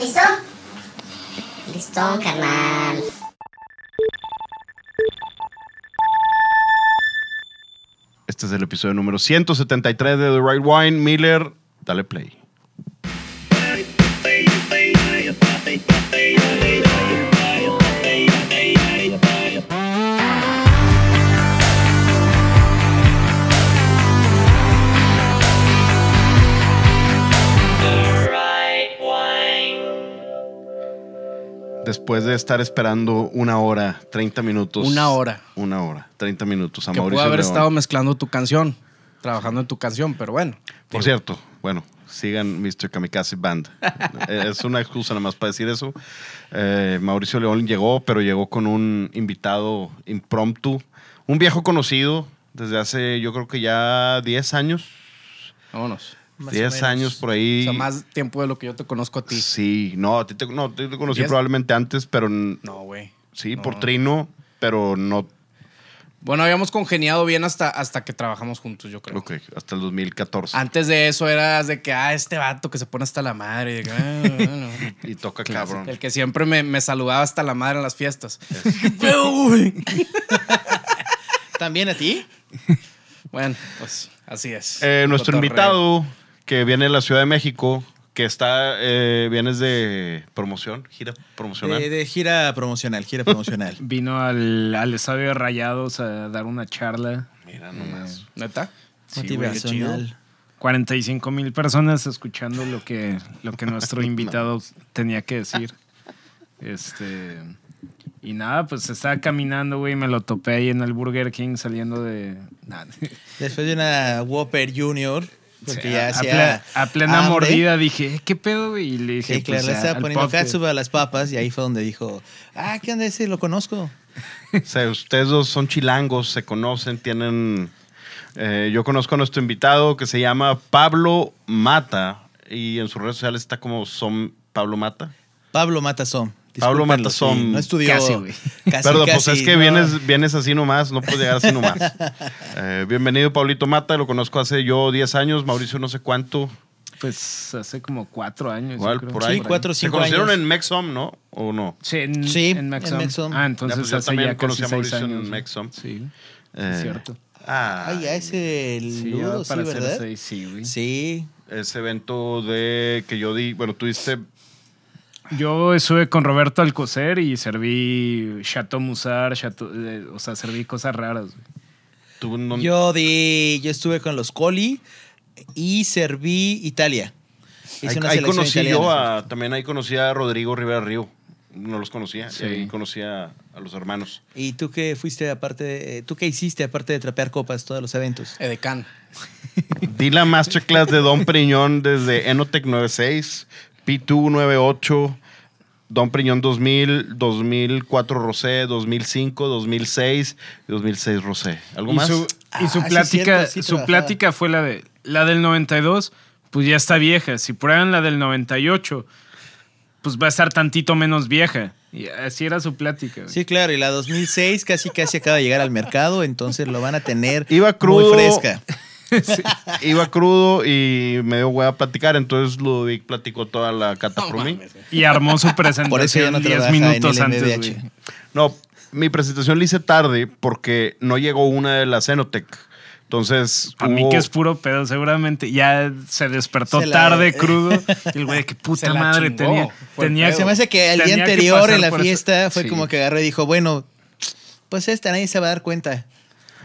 ¿Listo? Listo, carnal. Este es el episodio número 173 de The Right Wine. Miller, dale play. Después de estar esperando una hora, 30 minutos. Una hora. Una hora, 30 minutos. A Que Mauricio pudo haber León. estado mezclando tu canción, trabajando en tu canción, pero bueno. Por cierto, bueno, sigan Mr. Kamikaze Band. Eh, es una excusa nada más para decir eso. Eh, Mauricio León llegó, pero llegó con un invitado impromptu, un viejo conocido desde hace yo creo que ya 10 años. Vámonos. Más o 10 menos. años por O ahí. sea, más tiempo de lo que yo te conozco a ti. Sí, no, a ti te, no, te conocí probablemente antes, pero No, güey. sí, No. por Trino, pero no. Bueno, habíamos congeniado bien hasta, hasta que trabajamos juntos, yo creo. Ok, hasta el 2014. Antes de eso eras de que, ah, este vato que se pone hasta la madre. y ah, bueno. Y toca cabrón. El que siempre me, me saludaba hasta la madre en las fiestas. ¿También a ti? Bueno, pues así es. Eh, nuestro invitado que viene de la Ciudad de México, que está, eh, vienes de promoción, gira promocional. De, de gira promocional, gira promocional. Vino al, al estadio de Rayados a dar una charla. Mira nomás. ¿Neta? Sí, güey, qué chido. Motivacional. 45 mil personas escuchando lo que, lo que nuestro invitado tenía que decir. Este. Y nada, pues estaba caminando, güey, me lo topé ahí en el Burger King saliendo de. Nah, Después de una Whopper Junior, porque ya a, hacía a plena hambre. mordida dije, "¿Eh, ¿qué pedo? Y le dije, Sí, claro, pues, le estaba al poniendo catsup a las papas y ahí fue donde dijo, ah, ¿qué onda ese? Lo conozco. O sea, ustedes dos son chilangos, se conocen, tienen... eh, yo conozco a nuestro invitado que se llama Pablo Mata y en sus redes sociales está como son Pablo Mata. Pablo Matazón. Pablo Matazón. sí, no estudió. Casi, güey. Casi, Perdón, pues es que no. vienes, vienes así nomás, no puedes llegar así nomás. Eh, bienvenido, Pablito Mata, lo conozco hace yo 10 años, Mauricio no sé cuánto. Pues hace como cuatro años. yo Igual, creo. por ahí. Sí, cuatro o Se cinco conocieron años. en Mexom, ¿no? ¿O no? Sí, en, Sí, en en. Ah, entonces Ya, pues yo hace también ya conocí a Mauricio en años. Maxom. Sí, Eh, es cierto. Ah, Ah, ya ese el Sí, ludo, ya sí, seis, sí, güey. Sí. ese evento de que yo di, bueno, tú diste Yo estuve con Roberto Alcocer y serví Chateau Musar, Chateau- eh, o sea, serví cosas raras. tú no- Yo di, yo estuve con los Coli y serví Italia. Hice ahí, una ahí selección conocí italiana. yo a, también ahí conocí a Rodrigo Rivera Río. No los conocía, Sí. ahí conocí a, a los hermanos. ¿Y tú qué fuiste aparte, de- tú qué hiciste aparte de trapear copas todos los eventos? Edecán. Di la masterclass de Don Priñón desde Enotec 96, P2 98, Don Priñón 2000, 2004 Rosé, 2005, 2006 y 2006 Rosé. ¿Algo Y más? su, Ah, y su sí, plática, sí su plática fue la de la del 92, pues ya está vieja. Si prueban la del 98, pues va a estar tantito menos vieja. Y así era su plática. güey. Sí, claro, y la 2006 casi casi acaba de llegar al mercado, entonces lo van a tener Iba crudo. muy fresca. Iba crudo y me dio hueá a platicar, entonces Ludovic platicó toda la cata por mí. Y armó su Por eso ya presentación no 10 trabaja minutos en el antes. Güey. No, mi presentación la hice tarde porque no llegó una de las Enotec. Entonces, A mí que es puro pedo, seguramente ya se despertó Se la- tarde, crudo. Y el güey, que puta Se la madre chingó. tenía. Se me hace que el día anterior en la eso. fiesta fue Sí. como que agarró y dijo, bueno, pues esta nadie se va a dar cuenta.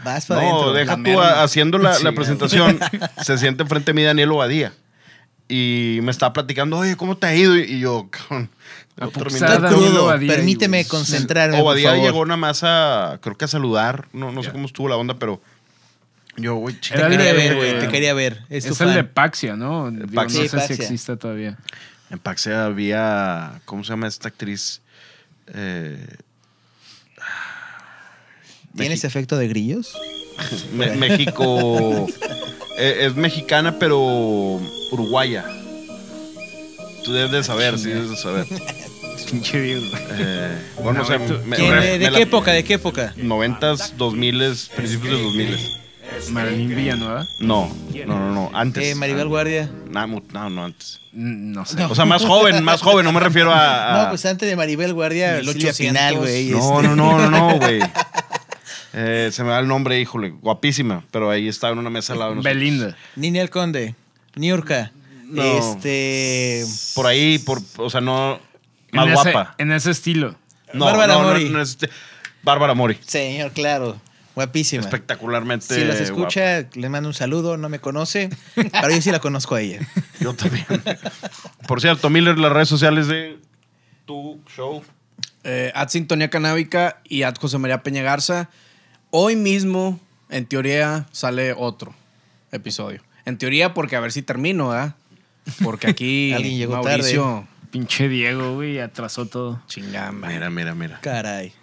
Vas para No, adentro. deja tú a- haciendo la, presentación. se siente enfrente de mí Daniel Obadía. Y me estaba platicando, oye, ¿cómo te ha ido? Y yo, A a. Obadía, Permíteme concentrarme, por Obadía favor. llegó nada más a, creo que a saludar. No, no sé cómo estuvo la onda, pero yo, güey, Te quería de- ver, güey, te quería ver. Es, tu Es el fan. de Paxia, ¿no? Digo, Paxia. no Sí, sé si Paxia. existe todavía. En Paxia había, ¿cómo se llama esta actriz? Eh, ¿Tienes Mexi- efecto de grillos? Me- México. eh, es mexicana, pero uruguaya. Tú debes de saber, sí, debes de saber. Eh, bueno, o sea, No, tú- me- ¿Quién- me- ¿De, me de la- qué época? ¿De qué época? Noventas, dos miles, principios de dos miles. Marilyn Villanueva. No, no, no, no. Antes. Eh, Maribel Guardia. No, mu- no, no, antes. No sé. O sea, más joven, más joven. No me refiero a. a- No, pues antes de Maribel Guardia, 1800. Silvia Pinal, güey. no, este. no, no, no, no, güey. Eh, se me da el nombre, híjole. Guapísima. Pero ahí estaba en una mesa al lado de nosotros. Belinda. Nini el Conde. Niurka. No. Este. Por ahí, por, o sea, no. Más en ese- guapa. en ese estilo. No, Bárbara no, no, Mori. no es este- Bárbara Mori. Señor, claro. Guapísima. Espectacularmente. Si guapa. escucha, le mando un saludo. No me conoce. Pero yo sí la conozco a ella. Yo también. Por cierto, Miller, las redes sociales de tu show. Eh, at Sintonía Canábica y at José María Peña Garza. Hoy mismo, en teoría, sale otro episodio. En teoría, porque a ver si termino, ¿verdad? Porque aquí Alguien llegó Mauricio Pinche Diego, güey, atrasó todo. chingamba. Mira, mira, mira. Caray.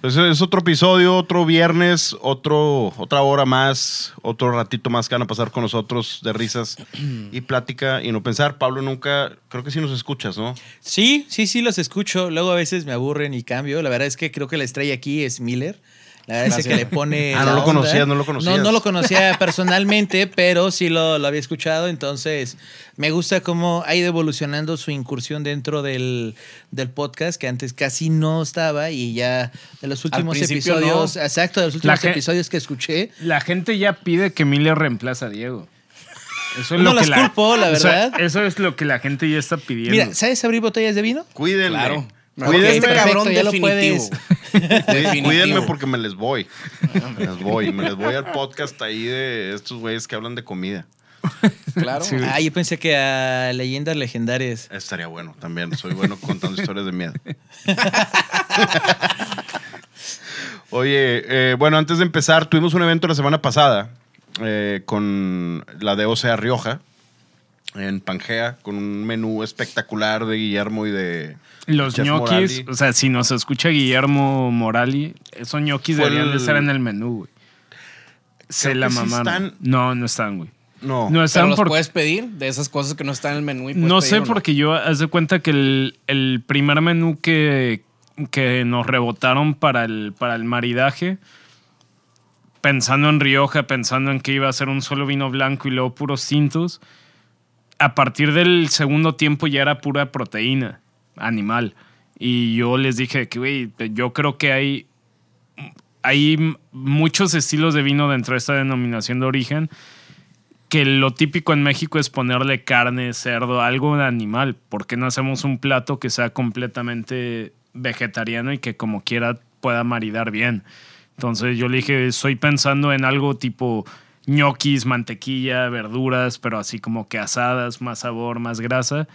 Pues es otro episodio, otro viernes, otro, otra hora más, otro ratito más que van a pasar con nosotros de risas y plática y no pensar. Pablo nunca, creo que sí nos escuchas, ¿no? Sí, sí, sí, los escucho. Luego a veces me aburren y cambio. La verdad es que creo que la estrella aquí es Miller. La verdad es que le pone. Ah, no la lo onda. conocías, no lo conocías. No, no lo conocía personalmente, pero sí lo, lo había escuchado. Entonces, me gusta cómo ha ido evolucionando su incursión dentro del, del podcast, que antes casi no estaba. Y ya de los últimos episodios, no. exacto, de los últimos episodios que escuché. La gente ya pide que Miller reemplaza a Diego. Eso es No lo las que la, culpo, la o sea, verdad. eso es lo que la gente ya está pidiendo. Mira, ¿sabes abrir botellas de vino? Cuídenme. Claro. Cuídenme, perfecto, cabrón ya lo definitivo. cuídenme porque me les voy. Me les voy. Me les voy al podcast ahí de estos güeyes que hablan de comida. Claro. Sí. Ah, yo pensé que a leyendas legendarias. Estaría bueno también. Soy bueno contando historias de miedo. Oye, eh, bueno, antes de empezar, tuvimos un evento la semana pasada eh, con la de OCA Rioja en Pangea, con un menú espectacular de Guillermo y de Los Chef ñoquis, Morali. o sea, si nos escucha Guillermo Morali, esos ñoquis Fue deberían el- de estar en el menú, güey. Se la sí mamaron. están. No, no están, güey. No, No Pero están los por- puedes pedir de esas cosas que no están en el menú. Y No sé pedir, ¿o porque yo, haz de cuenta que el, el primer menú que, que nos rebotaron para el, para el maridaje, pensando en Rioja, pensando en que iba a ser un solo vino blanco y luego puros tintos, a partir del segundo tiempo ya era pura proteína animal. Y yo les dije que, güey, yo creo que hay, hay muchos estilos de vino dentro de esta denominación de origen que lo típico en México es ponerle carne, cerdo, algo de animal. ¿Por qué no hacemos un plato que sea completamente vegetariano y que como quiera pueda maridar bien? Entonces yo le dije, estoy pensando en algo tipo ñoquis, mantequilla, verduras, pero así como que asadas, más sabor, más grasa.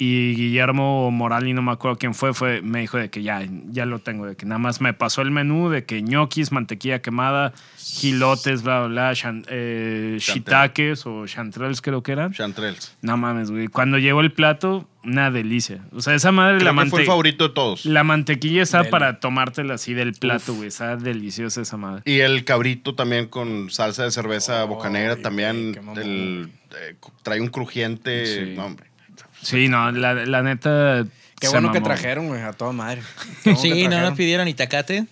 Y Guillermo Morali, no me acuerdo quién fue, fue, me dijo de que ya, ya lo tengo, de que nada más me pasó el menú de que ñoquis, mantequilla quemada, gilotes, bla, bla, bla, shan- eh, shiitakes o chanterelles creo que eran. Chantrels. No mames, güey. Cuando llegó el plato, una delicia. O sea, esa madre, Creo la, que fue el favorito de todos. la mantequilla está para tomártela así del plato, güey. Está deliciosa esa madre. Y el cabrito también con salsa de cerveza bocanegra Ay, también. el, eh, trae un crujiente. Sí. No, hombre. Sí, no, la, la neta. Qué bueno que trajeron, güey, a toda madre. Bueno Sí, no nos pidieron itacate.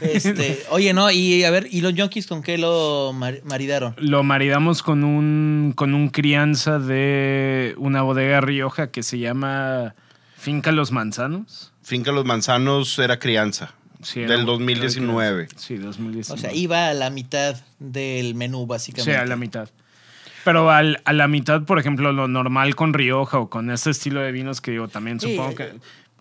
Este, oye, no, y a ver, ¿y los yonkis con qué lo mar- maridaron? Lo maridamos con un, con un crianza de una bodega rioja que se llama Finca Los Manzanos. Finca Los Manzanos era crianza. Sí, era- del 2019. Sí, 2019. O sea, iba a la mitad del menú, Sí, básicamente. a la mitad. Pero al- a la mitad, por ejemplo, lo normal con Rioja o con este estilo de vinos que yo también Sí, supongo eh, que...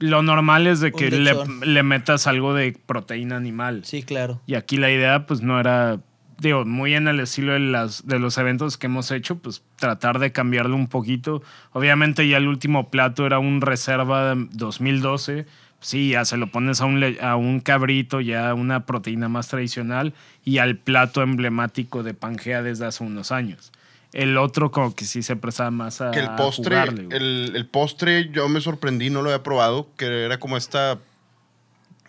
Lo normal es de que le, le metas algo de proteína animal. Sí, claro. Y aquí la idea, pues, no era, digo, muy en el estilo de, las, de los eventos que hemos hecho, pues, tratar de cambiarlo un poquito. Obviamente ya el último plato era un Reserva 2012. Sí, ya se lo pones a un, a un cabrito, ya una proteína más tradicional, y al plato emblemático de Pangea desde hace unos años. El otro como que sí se prestaba más a Que el postre, jugarle, el, el postre yo me sorprendí, no lo había probado, que era como esta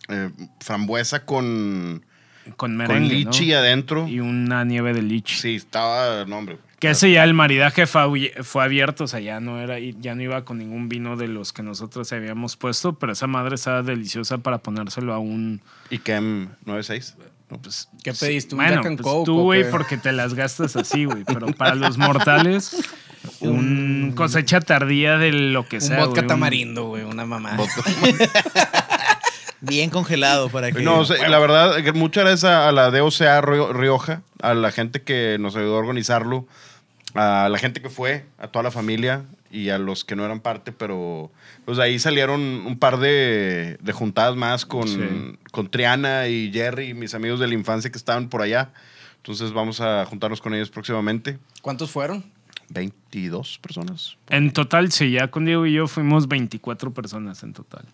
eh, frambuesa con, con con merengue, lichi ¿no? adentro. Y una nieve de lichi. Sí, estaba, no hombre. Que ese ya el maridaje fue, fue abierto, o sea, ya no era, ya no iba con ningún vino de los que nosotros habíamos puesto, pero esa madre estaba deliciosa para ponérselo a un ¿Y Kem 96? Pues, ¿Qué pediste? ¿Un Bueno, pues Coke tú, güey, porque te las gastas así, güey. Pero para los mortales, un cosecha tardía de lo que Un sea. vodka tamarindo, güey, una mamá. Bien congelado para que. No, o sea, la verdad, muchas gracias a, la DOCA Rio- Rioja, a la gente que nos ayudó a organizarlo, a la gente que fue, a toda la familia y a los que no eran parte, pero pues ahí salieron un par de, de juntadas más con, Sí. con Triana y Jerry, mis amigos de la infancia que estaban por allá. Entonces vamos a juntarnos con ellos próximamente. ¿Cuántos fueron? 22 personas. En total, sí, ya con Diego y yo fuimos 24 personas en total.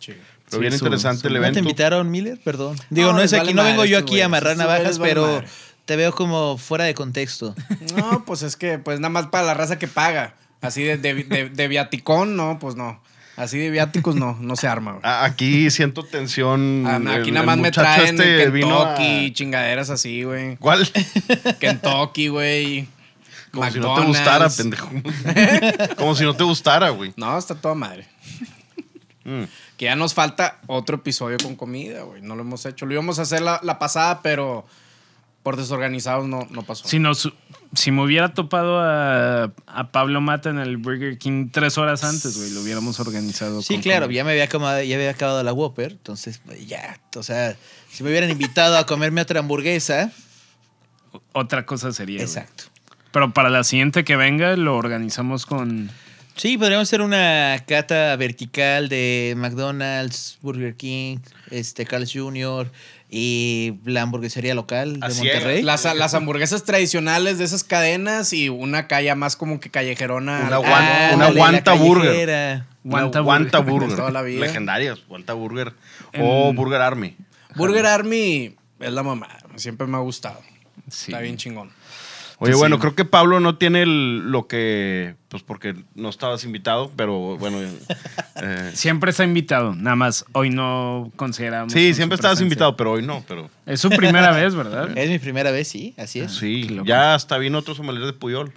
Sí. Pero Sí, bien su- interesante su- el ¿No te evento. invitaron, Miller? Perdón. Digo, No, no, es vale aquí, no vengo yo aquí a amarrar navajas, vale pero madre. te veo como fuera de contexto. No, pues es que, pues nada más para la raza que paga. Así de, de, de- de viaticón, no, pues no. Así de viáticos no, no se arma, güey. Aquí siento tensión. Ah, aquí el nada más me traen este vino a- Kentucky, chingaderas así, güey. ¿Cuál? Kentucky, güey. Como si no te gustara, McDonald's. pendejo. Como si no te gustara, güey. No, está toda madre. Mm. Que ya nos falta otro episodio con comida, güey. No lo hemos hecho. Lo íbamos a hacer la, la pasada, pero por desorganizados no, no pasó. Si, nos, si me hubiera topado a, a Pablo Mata en el Burger King tres horas antes, güey, lo hubiéramos organizado. Sí, claro, ya me había acabado, ya había acabado la Whopper, entonces pues, ya, o sea, si me hubieran invitado a comerme otra hamburguesa, Otra cosa sería. güey. exacto. Pero para la siguiente que venga, lo organizamos con. Sí, podríamos hacer una cata vertical de McDonald's, Burger King, este Carl's Jr. y la hamburguesería local de Así Monterrey. Las, las hamburguesas tradicionales de esas cadenas y una calle más como que callejerona. Una Ah, guan- una guanta burger. callejera. Guanta Guanta Burger. Burger. Legendarias. Guanta Burger. O Burger Army. Burger Army es la mamá. Siempre me ha gustado. Sí. Está bien chingón. Oye, Sí. bueno, creo que Pablo no tiene el- lo que. Pues porque no estabas invitado, pero bueno. eh, Siempre está invitado, nada más hoy no consideramos. sí, siempre estabas presencia. invitado, pero hoy no. Pero Es su primera vez, ¿verdad? Es mi primera vez, sí, así es. sí, ya hasta vino otro sommelier de Puyol.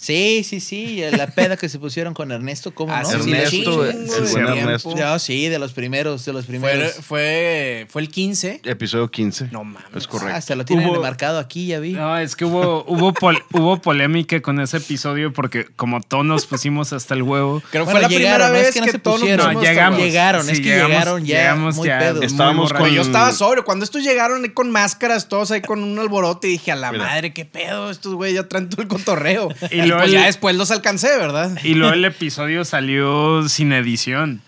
Sí, sí, sí, la peda que se pusieron con Ernesto, ¿cómo Ah, no? sí, Sí, Ernesto, el buen. No, sí, de los primeros, de los Fue, primeros. fue, fue el 15. Episodio 15. No mames. Es correcto. Ah, hasta lo tienen Hubo- marcado aquí, ya vi. No, es que hubo, hubo, pol- hubo polémica con ese episodio porque como todos nos pusimos hasta el huevo. Creo que Bueno, fue la llegaron, primera es vez que que, no se todos nos pusieron. pusimos No, hasta llegamos. Llegaron, es Sí, que llegamos- llegaron ya llegamos muy ya. pedos. Estábamos muy con- yo estaba sobrio. Cuando estos llegaron ahí con máscaras, todos ahí con un alborote, y dije, a la Mira. madre, qué pedo, estos güeyes ya traen todo el cotorreo. Y Y, pues el- ya después los alcancé, ¿verdad? Y luego el episodio salió sin edición.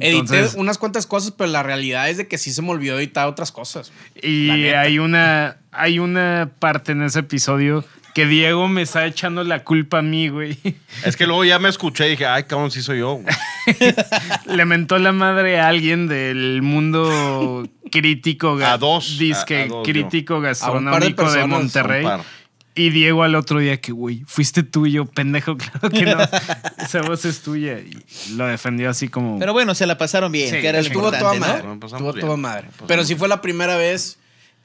Edité Entonces, unas cuantas cosas, pero la realidad es de que sí se me olvidó editar otras cosas. Y hay una, hay una parte en ese episodio que Diego me está echando la culpa a mí, güey. Es que luego ya me escuché y dije, ay, cabrón, sí soy yo. güey". Le mentó la madre a alguien del mundo crítico. A dos, Disque a- a dos, yo. crítico par de gastronómico de, personas, Monterrey. Y Diego al otro día que, güey, fuiste tú y yo, pendejo, claro que no. Esa voz es tuya. Y lo defendió así como... Pero bueno, se la pasaron bien, Sí, que era lo Estuvo toda madre. ¿no? ¿no? Estuvo toda madre. Pero sí fue la primera vez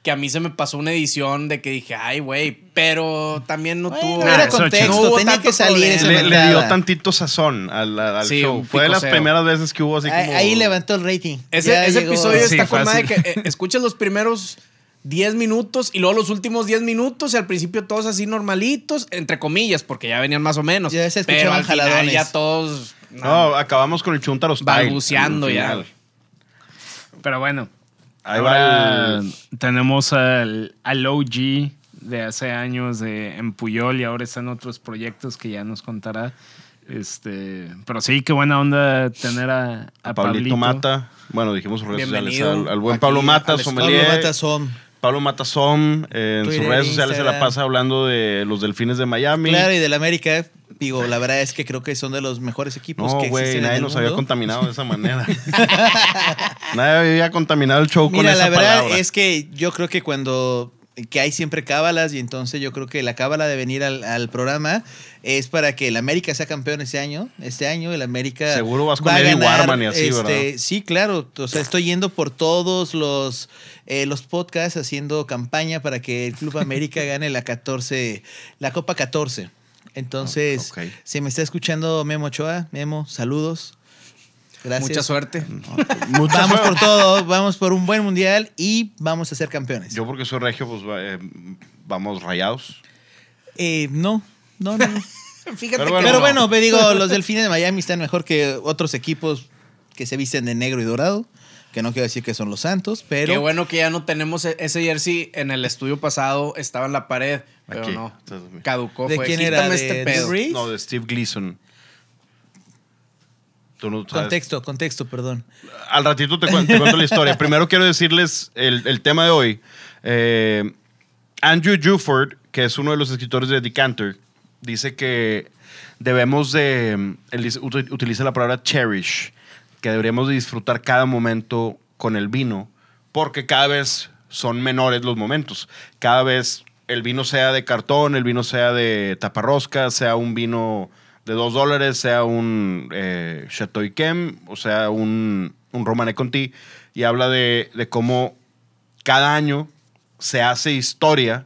que a mí se me pasó una edición de que dije, ay, güey, pero también no Bueno, tuvo. era eso, contexto, no hubo tenía que salir esa. Le, le dio tantito sazón al, al- Sí, show. Fue de las primeras veces que hubo así Ahí, como. ahí levantó el rating. Ese, ese episodio Sí, está con madre que eh, escuchas los primeros 10 minutos y luego los últimos 10 minutos y al principio todos así normalitos, entre comillas, porque ya venían más o menos. Ya se pero escuchaban al final jaladones. ya todos... No, acabamos con el Chuntaro. Balbuceando al ya. Pero bueno. Ahí ahora va el. Tenemos al, al OG de hace años de, en Puyol y ahora están otros proyectos que ya nos contará. Este, pero sí, qué buena onda tener a, a, A Pablito Pablito. Mata. Bueno, dijimos redes sociales. Bienvenido Al, al buen aquí Pablo Mata, al sommelier. Pablo Matazón. Pablo Mata Som. eh, en sus redes sociales se la pasa hablando de los delfines de Miami. Claro, y del América, digo, la verdad es que creo que son de los mejores equipos No, que existen en nadie el nos había contaminado de esa manera. nadie había contaminado el show con Mira, esa la verdad palabra. es que yo creo que cuando que hay siempre cábalas y entonces yo creo que la cábala de venir al, al programa es para que el América sea campeón este año. Este año el América Seguro vas con va Eddie Warman y así, este, ¿verdad? Sí, claro. O sea, estoy yendo por todos los, eh, los podcasts haciendo campaña para que el Club América gane la 14, la Copa 14. Entonces, Ah, ok. si me está escuchando Memo Ochoa, Memo, saludos. Gracias. Mucha suerte. Mucha Vamos suerte. por todo, vamos por un buen mundial y vamos a ser campeones. Yo porque soy regio, pues eh, vamos rayados. Eh, no, no, no. Fíjate Pero bueno, Pero no. bueno, me digo, los delfines de Miami están mejor que otros equipos que se visten de negro y dorado. Que no quiero decir que son los Santos, pero. Qué bueno que ya no tenemos e- ese jersey en el estudio pasado, estaba en la pared, pero Aquí. no. Caducó, ¿De fue. quién era? ¿De este pedo. No, de Steve Gleason. Tú no sabes. Contexto, contexto, perdón. Al ratito te, cuen- te cuento la historia. Primero quiero decirles el, el tema de hoy. Eh, Andrew Juford, que es uno de los escritores de Decanter, dice que debemos de, él dice- ut- utiliza la palabra cherish, que deberíamos de disfrutar cada momento con el vino, porque cada vez son menores los momentos. Cada vez el vino sea de cartón, el vino sea de taparrosca, sea un vino de dos dólares, sea un eh, Chateau Yquem, o sea un, un Romané Conti, y habla de, de cómo cada año se hace historia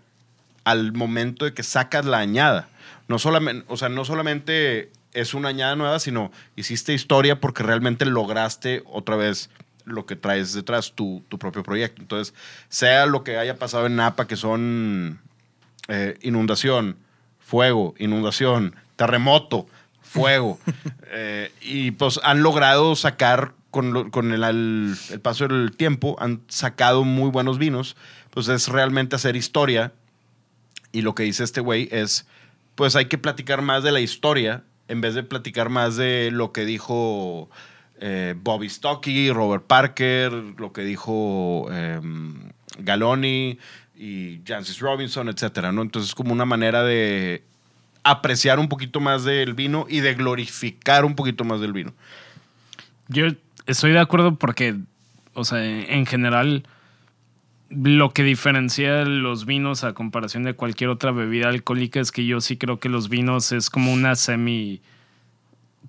al momento de que sacas la añada. No solamente, o sea, no solamente es una añada nueva, sino hiciste historia porque realmente lograste otra vez lo que traes detrás, tu, tu propio proyecto. Entonces, sea lo que haya pasado en Napa, que son eh, inundación, fuego, inundación, terremoto, fuego, eh, y pues han logrado sacar con, lo- con el, al- el paso del tiempo, han sacado muy buenos vinos, pues es realmente hacer historia y lo que dice este güey es, pues hay que platicar más de la historia en vez de platicar más de lo que dijo eh, Bobby Stocky, Robert Parker, lo que dijo eh, Galoni y Jancis Robinson, etcétera, ¿no? Entonces es como una manera de apreciar un poquito más del vino y de glorificar un poquito más del vino. Yo estoy de acuerdo porque, o sea, en general, lo que diferencia los vinos a comparación de cualquier otra bebida alcohólica es que yo sí creo que los vinos es como una semi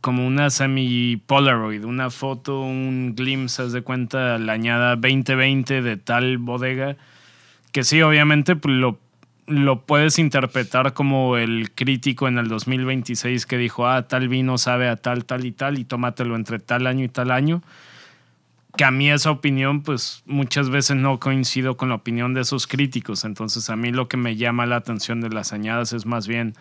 como una semi Polaroid, una foto, un glimpse, haz de cuenta, la añada 2020 de tal bodega, que sí, obviamente pues, lo, lo puedes interpretar como el crítico en el 2026 que dijo, ah, tal vino sabe a tal, tal y tal, y tómatelo entre tal año y tal año. Que a mí esa opinión, pues muchas veces no coincido con la opinión de esos críticos. Entonces, a mí lo que me llama la atención de las añadas es más bien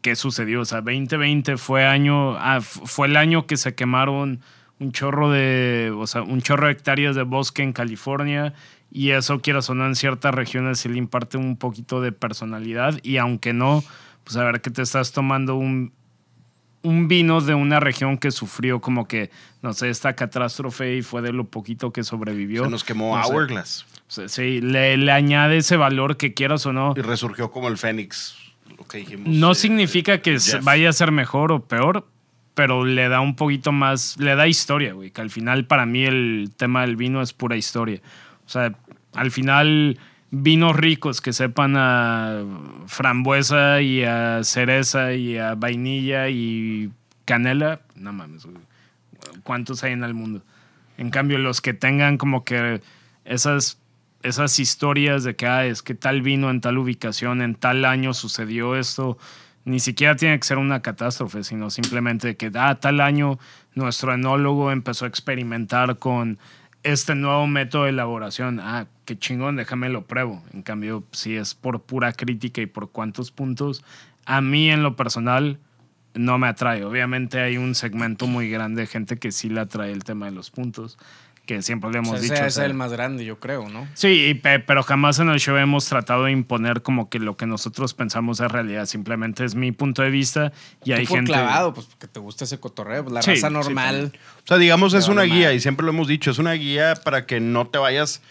qué sucedió. O sea, 2020 fue año, ah, fue el año que se quemaron un chorro de, o sea, un chorro de hectáreas de bosque en California y eso quiero sonar en ciertas regiones sí le imparte un poquito de personalidad y aunque no, pues a ver que te estás tomando un, un vino de una región que sufrió como que, no sé, esta catástrofe y fue de lo poquito que sobrevivió. Se nos quemó No. Hourglass Sí, Sí, le, le añade ese valor que quieras o no. y resurgió como el Fénix, lo que dijimos. No eh, significa que Jeff. vaya a ser mejor o peor, pero le da un poquito más, le da historia, güey. Que al final para mí el tema del vino es pura historia. O sea, al final vinos ricos que sepan a frambuesa y a cereza y a vainilla y canela, no mames. ¿Cuántos hay en el mundo? En cambio, los que tengan como que esas, esas historias de que ah, es que tal vino en tal ubicación, en tal año sucedió esto, ni siquiera tiene que ser una catástrofe, sino simplemente que ah, tal año nuestro enólogo empezó a experimentar con este nuevo método de elaboración. Ah, qué chingón, déjame lo pruebo. En cambio, si es por pura crítica y por cuántos puntos, a mí en lo personal no me atrae. Obviamente hay un segmento muy grande de gente que sí le atrae el tema de los puntos, que siempre le O hemos sea, dicho. ese o es sea, el más grande, yo creo, ¿no? Sí, pero jamás en el show hemos tratado de imponer como que lo que nosotros pensamos es realidad. Simplemente es mi punto de vista y hay por gente. clavado, pues porque te gusta ese cotorreo. pues, La Sí, raza sí, normal. O sea, digamos, es una guía y siempre lo hemos dicho, es una guía para que no te vayas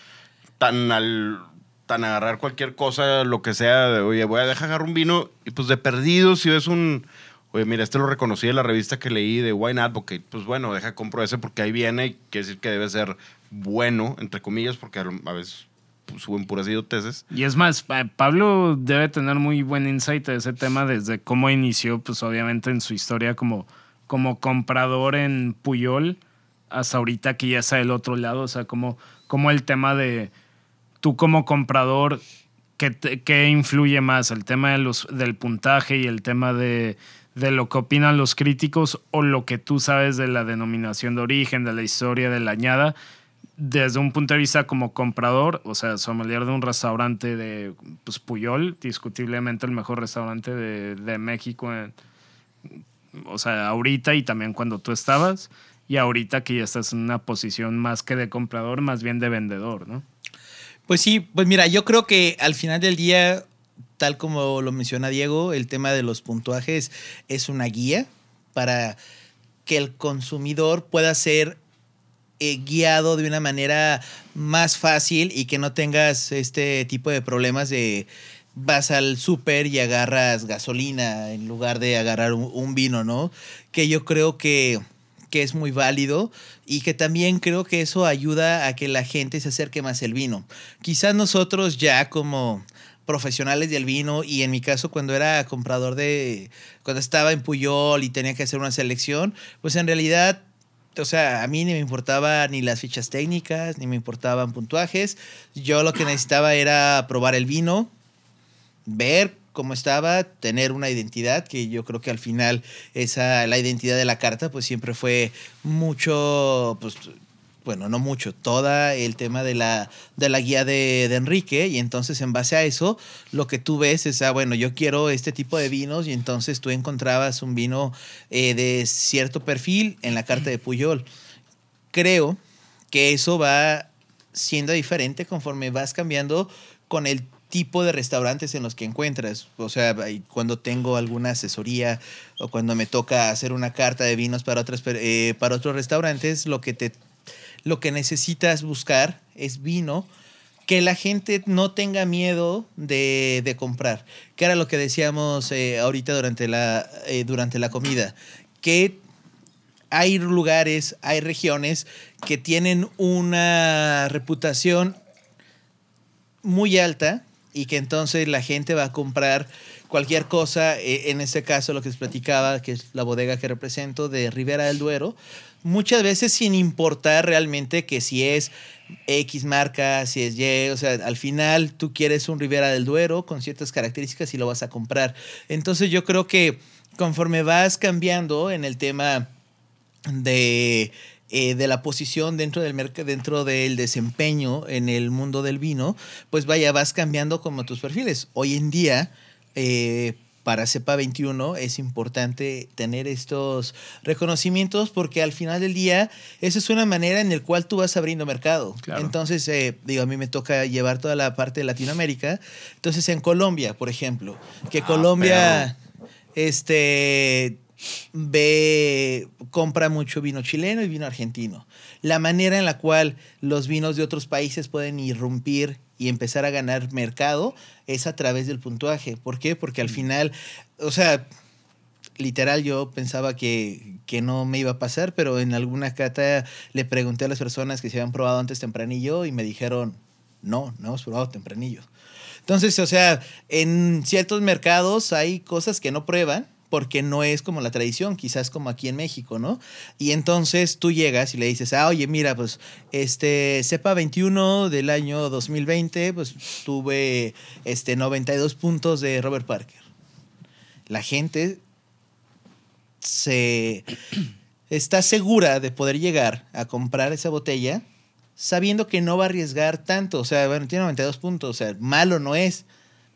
tan al tan agarrar cualquier cosa, lo que sea, de, oye, voy a dejar agarrar un vino y pues de perdido si ves un oye, mira, este lo reconocí de la revista que leí de Wine Advocate, pues bueno, deja compro ese porque ahí viene y quiere decir que debe ser bueno, entre comillas, porque a veces pues, suben puras idioteces. Y es más, pa- Pablo debe tener muy buen insight de ese tema desde cómo inició, pues obviamente en su historia como, como comprador en Puyol hasta ahorita que ya está del otro lado. O sea, como, como el tema de tú como comprador, ¿qué, qué influye más? El tema de los, del puntaje y el tema de, de lo que opinan los críticos o lo que tú sabes de la denominación de origen, de la historia de la añada, desde un punto de vista como comprador, o sea, sommelier de un restaurante de pues, Puyol, discutiblemente el mejor restaurante de, de México, o sea, ahorita y también cuando tú estabas, y ahorita que ya estás en una posición más que de comprador, más bien de vendedor, ¿no? Pues sí, pues mira, yo creo que al final del día, tal como lo menciona Diego, el tema de los puntuajes es una guía para que el consumidor pueda ser eh, guiado de una manera más fácil y que no tengas este tipo de problemas de vas al súper y agarras gasolina en lugar de agarrar un, un vino, ¿no? Que yo creo que, que es muy válido y que también creo que eso ayuda a que la gente se acerque más al vino. Quizás nosotros ya como profesionales del vino y en mi caso cuando era comprador de cuando estaba en Puyol y tenía que hacer una selección, pues en realidad o sea, a mí ni me importaba ni las fichas técnicas, ni me importaban puntuajes. Yo lo que necesitaba era probar el vino, ver cómo estaba, tener una identidad, que yo creo que al final esa, la identidad de la carta, pues siempre fue mucho, pues, bueno, no mucho, toda el tema de la, de la guía de, de Enrique, y entonces en base a eso, lo que tú ves es, ah, bueno, yo quiero este tipo de vinos, y entonces tú encontrabas un vino eh, de cierto perfil en la carta de Puyol. Creo que eso va siendo diferente conforme vas cambiando con el tipo de restaurantes en los que encuentras. O sea, cuando tengo alguna asesoría o cuando me toca hacer una carta de vinos para, otras, eh, para otros restaurantes, lo que, te, lo que necesitas buscar es vino que la gente no tenga miedo de, de comprar. Que era lo que decíamos eh, ahorita durante la, eh, durante la comida. Que hay lugares, hay regiones que tienen una reputación muy alta y que entonces la gente va a comprar cualquier cosa, eh, en este caso lo que les platicaba, que es la bodega que represento de Ribera del Duero, muchas veces sin importar realmente que si es X marca, si es Y, o sea, al final tú quieres un Ribera del Duero con ciertas características y lo vas a comprar. Entonces yo creo que conforme vas cambiando en el tema de, eh, de la posición dentro del mercado, dentro del desempeño en el mundo del vino, pues vaya, vas cambiando como tus perfiles. Hoy en día, eh, para CEPA 21 es importante tener estos reconocimientos porque al final del día esa es una manera en la cual tú vas abriendo mercado. Claro. Entonces, eh, digo, a mí me toca llevar toda la parte de Latinoamérica. Entonces, en Colombia, por ejemplo, que Ah, Colombia, este, ve, compra mucho vino chileno y vino argentino. La manera en la cual los vinos de otros países pueden irrumpir y empezar a ganar mercado es a través del puntuaje. ¿Por qué? Porque al final, o sea, literal yo pensaba que, que no me iba a pasar, pero en alguna cata le pregunté a las personas que se habían probado antes tempranillo y me dijeron, no, no hemos probado tempranillo. Entonces, o sea, en ciertos mercados hay cosas que no prueban porque no es como la tradición, quizás como aquí en México, ¿no? Y entonces tú llegas y le dices, ah, oye, mira, pues este CEPA 21 del año 2020, pues tuve este 92 puntos de Robert Parker. La gente se está segura de poder llegar a comprar esa botella sabiendo que no va a arriesgar tanto. O sea, bueno, tiene 92 puntos, o sea, malo no es.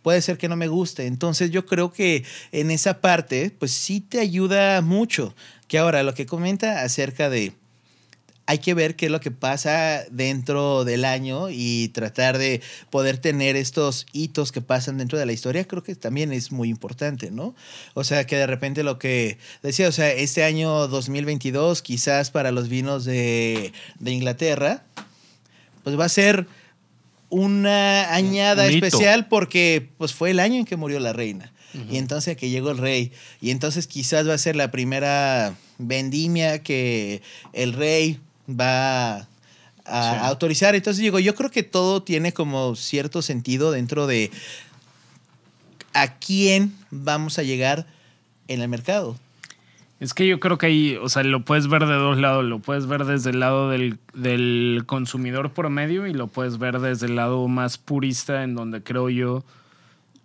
Puede ser que no me guste. Entonces yo creo que en esa parte, pues sí te ayuda mucho. Que ahora lo que comenta acerca de hay que ver qué es lo que pasa dentro del año y tratar de poder tener estos hitos que pasan dentro de la historia, creo que también es muy importante, ¿no? O sea, que de repente lo que decía, o sea, este año 2022, quizás para los vinos de, de Inglaterra, pues va a ser una añada un especial porque pues fue el año en que murió la reina. Y entonces que llegó el rey. Y entonces quizás va a ser la primera vendimia que el rey va a Sí. autorizar. Entonces digo, yo creo que todo tiene como cierto sentido dentro de a quién vamos a llegar en el mercado. Es que yo creo que ahí, o sea, lo puedes ver de dos lados. Lo puedes ver desde el lado del, del consumidor promedio y lo puedes ver desde el lado más purista, en donde creo yo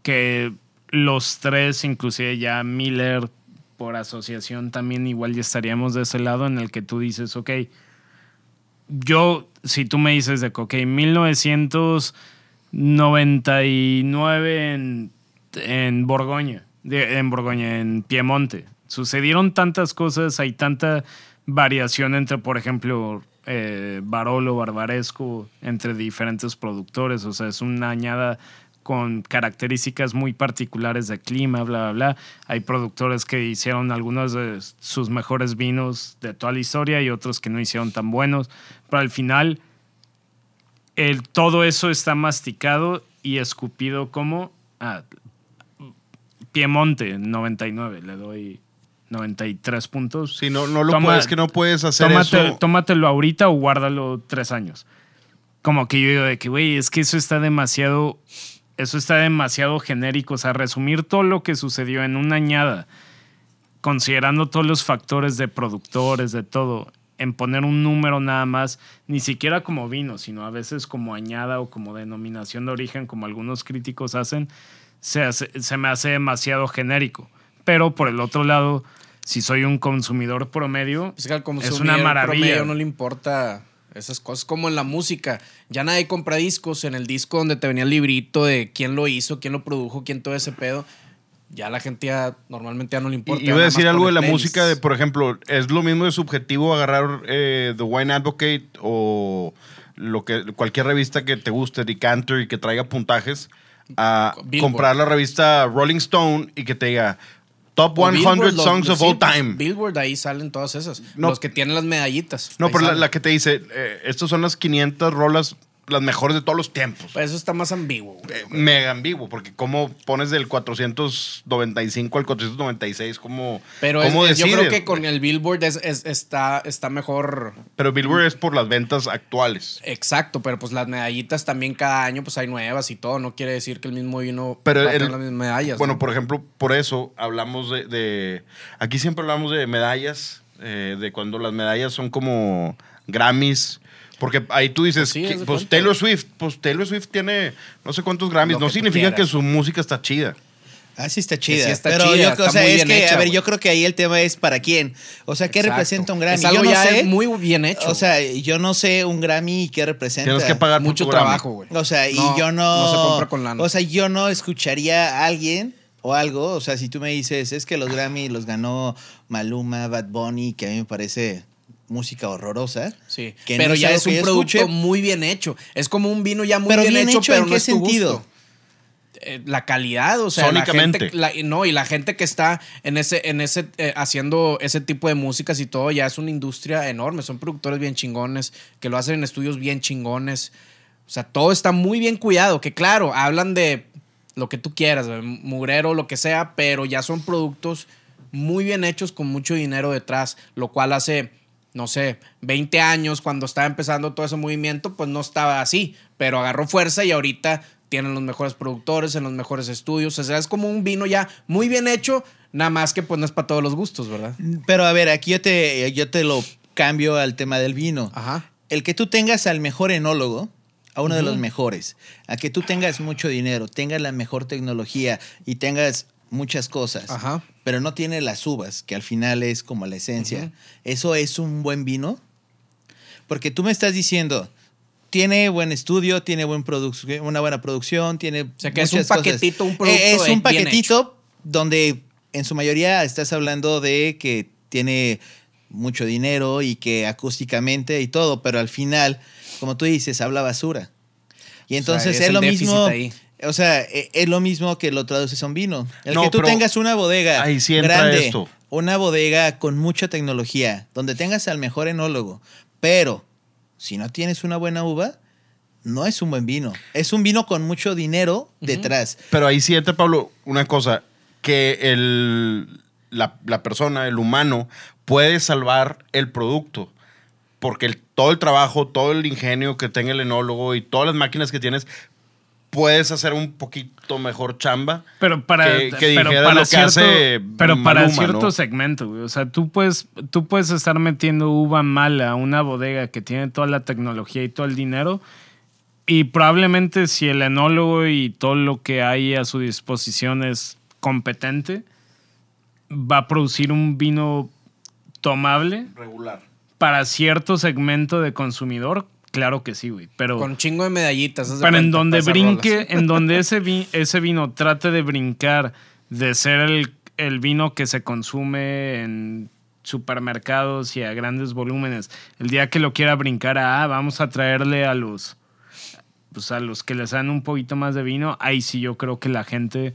que los tres, inclusive ya Miller, por asociación también igual ya estaríamos de ese lado en el que tú dices, ok, yo, si tú me dices de que, ok, 1999 en, Borgoña, en Borgoña, en Piemonte, sucedieron tantas cosas, hay tanta variación entre, por ejemplo, eh, Barolo, Barbaresco, entre diferentes productores, o sea, es una añada con características muy particulares de clima, bla, bla, bla. Hay productores que hicieron algunos de sus mejores vinos de toda la historia y otros que no hicieron tan buenos, pero al final el, todo eso está masticado y escupido como ah, Piemonte, 99, le doy 93 puntos. Sí, no, no lo Toma- puedes, que no puedes hacer Tómate- eso. Tómatelo ahorita o guárdalo tres años. Como que yo digo de que, güey, es que eso está demasiado, eso está demasiado genérico. O sea, resumir todo lo que sucedió en una añada, considerando todos los factores de productores, de todo, en poner un número nada más, ni siquiera como vino, sino a veces como añada o como denominación de origen, como algunos críticos hacen, se, hace- se me hace demasiado genérico. Pero por el otro lado, si soy un consumidor promedio, Es que al es una maravilla. promedio no le importa esas cosas. Como en la música. Ya nadie compra discos. En el disco donde te venía el librito de quién lo hizo, quién lo produjo, quién todo ese pedo. Ya la gente ya normalmente ya no le importa. Y iba a decir algo de la música, de, por ejemplo, es lo mismo de subjetivo agarrar eh, The Wine Advocate o lo que, cualquier revista que te guste, Decanter, y que traiga puntajes, a Billboard. comprar la revista Rolling Stone y que te diga Top O 100 Billboard, Songs los- of All Time. Billboard, ahí salen todas esas. No. Los que tienen las medallitas. No, pero la, la que te dice, eh, estas son las 500 rolas, las mejores de todos los tiempos. Pues eso está más ambiguo. güey. Eh, mega ambiguo, porque cómo pones del 495 al 496, ¿cómo, Pero cómo es- yo creo que con el Billboard es- es- está, está mejor. Pero Billboard es por las ventas actuales. Exacto, pero pues las medallitas también cada año pues hay nuevas y todo. No quiere decir que el mismo vino Pero va a el- tener las mismas medallas. Bueno, ¿no? por ejemplo, por eso hablamos de, de- Aquí siempre hablamos de medallas, eh, de cuando las medallas son como Grammys. Porque ahí tú dices, Pues sí, que- pues. Taylor Swift, pues Taylor Swift tiene no sé cuántos Grammys. Lo No que significa que su música está chida. Ah, sí está chida. sí está pero chida, yo, está o sea, muy es bien que, hecha, a ver, yo creo que ahí el tema es para quién. O sea, ¿qué Exacto. representa un Grammy? Es algo yo no ya sé. muy bien hecho. O sea, yo no sé un Grammy qué representa. Tienes que pagar mucho trabajo, güey. O sea, y No, yo no. No se compra con lana. O sea, yo no escucharía a alguien o algo. O sea, si tú me dices, es que los Grammy los ganó Maluma, Bad Bunny, que a mí me parece música horrorosa. Sí, que pero ya es un producto escuche. muy bien hecho. Es como un vino ya muy Pero bien, bien hecho, hecho, pero ¿en no qué es tu sentido? gusto. Eh, La calidad, o sea, la Sónicamente. gente, la- no, y la gente que está en ese, en ese, eh, haciendo ese tipo de músicas y todo, ya es una industria enorme. Son productores bien chingones, que lo hacen en estudios bien chingones. O sea, todo está muy bien cuidado. Que claro, hablan de lo que tú quieras, mugrero, lo que sea, pero ya son productos muy bien hechos con mucho dinero detrás, lo cual hace, no sé, 20 años cuando estaba empezando todo ese movimiento, pues no estaba así, pero agarró fuerza y ahorita tienen los mejores productores en los mejores estudios, o sea, es como un vino ya muy bien hecho, nada más que pues no es para todos los gustos, ¿verdad? Pero a ver, aquí yo te, yo te lo cambio al tema del vino. Ajá. El que tú tengas al mejor enólogo, a uno de los mejores, a que tú tengas mucho dinero, tengas la mejor tecnología y tengas muchas cosas, Ajá. pero no tiene las uvas, que al final es como la esencia. ¿Eso es un buen vino? Porque tú me estás diciendo, tiene buen estudio, tiene buen una buena producción, tiene sea, que es un cosas. paquetito, un producto Eh, es de- un bien paquetito donde en su mayoría estás hablando de que tiene mucho dinero y que acústicamente y todo, pero al final, como tú dices, habla basura. Y entonces es es, lo mismo, ahí. O sea, e- es lo mismo que lo traduces a un vino. El No, que tú tengas una bodega ahí grande, esto. una bodega con mucha tecnología, donde tengas al mejor enólogo, pero si no tienes una buena uva, no es un buen vino. Es un vino con mucho dinero detrás. Pero ahí sí entra, Pablo, una cosa, que el, la, la persona, el humano, puede salvar el producto. Porque el- todo el trabajo, todo el ingenio que tenga el enólogo y todas las máquinas que tienes, puedes hacer un poquito mejor chamba. Pero para, que- que pero dijera para lo que cierto, hace pero para Maluma, cierto ¿no? segmento, güey. O sea, tú puedes, tú puedes estar metiendo uva mala a una bodega que tiene toda la tecnología y todo el dinero. Y probablemente si el enólogo y todo lo que hay a su disposición es competente, va a producir un vino tomable Regular. para cierto segmento de consumidor, claro que sí, güey. Pero, Con chingo de medallitas. pero en donde brinque, rolas. en donde ese, vi- ese vino trate de brincar de ser el, el vino que se consume en supermercados y a grandes volúmenes, el día que lo quiera brincar a, ah, vamos a traerle a los, pues a los que les dan un poquito más de vino, ahí sí yo creo que la gente...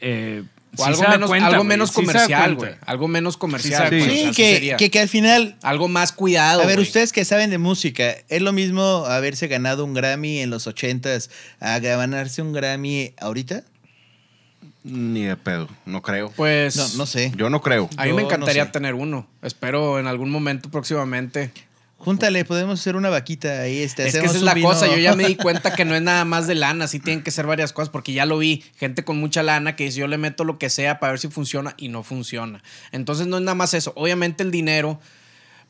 eh, O sí algo menos, cuenta, algo menos comercial, güey. Algo menos comercial. sí. que, que, que al final Algo más cuidado. A ver, ustedes que saben de música, ¿es lo mismo haberse ganado un Grammy en los ochentas a ganarse un Grammy ahorita? Ni de pedo, no creo. Pues. No, no sé. Yo no creo. A mí Yo me no encantaría sé. tener uno. Espero en algún momento próximamente. Júntale, podemos hacer una vaquita ahí. Este, Es que esa es la vino- cosa. Yo ya me di cuenta que no es nada más de lana. Sí tienen que ser varias cosas porque ya lo vi. Gente con mucha lana que dice yo le meto lo que sea para ver si funciona y no funciona. Entonces no es nada más eso. Obviamente el dinero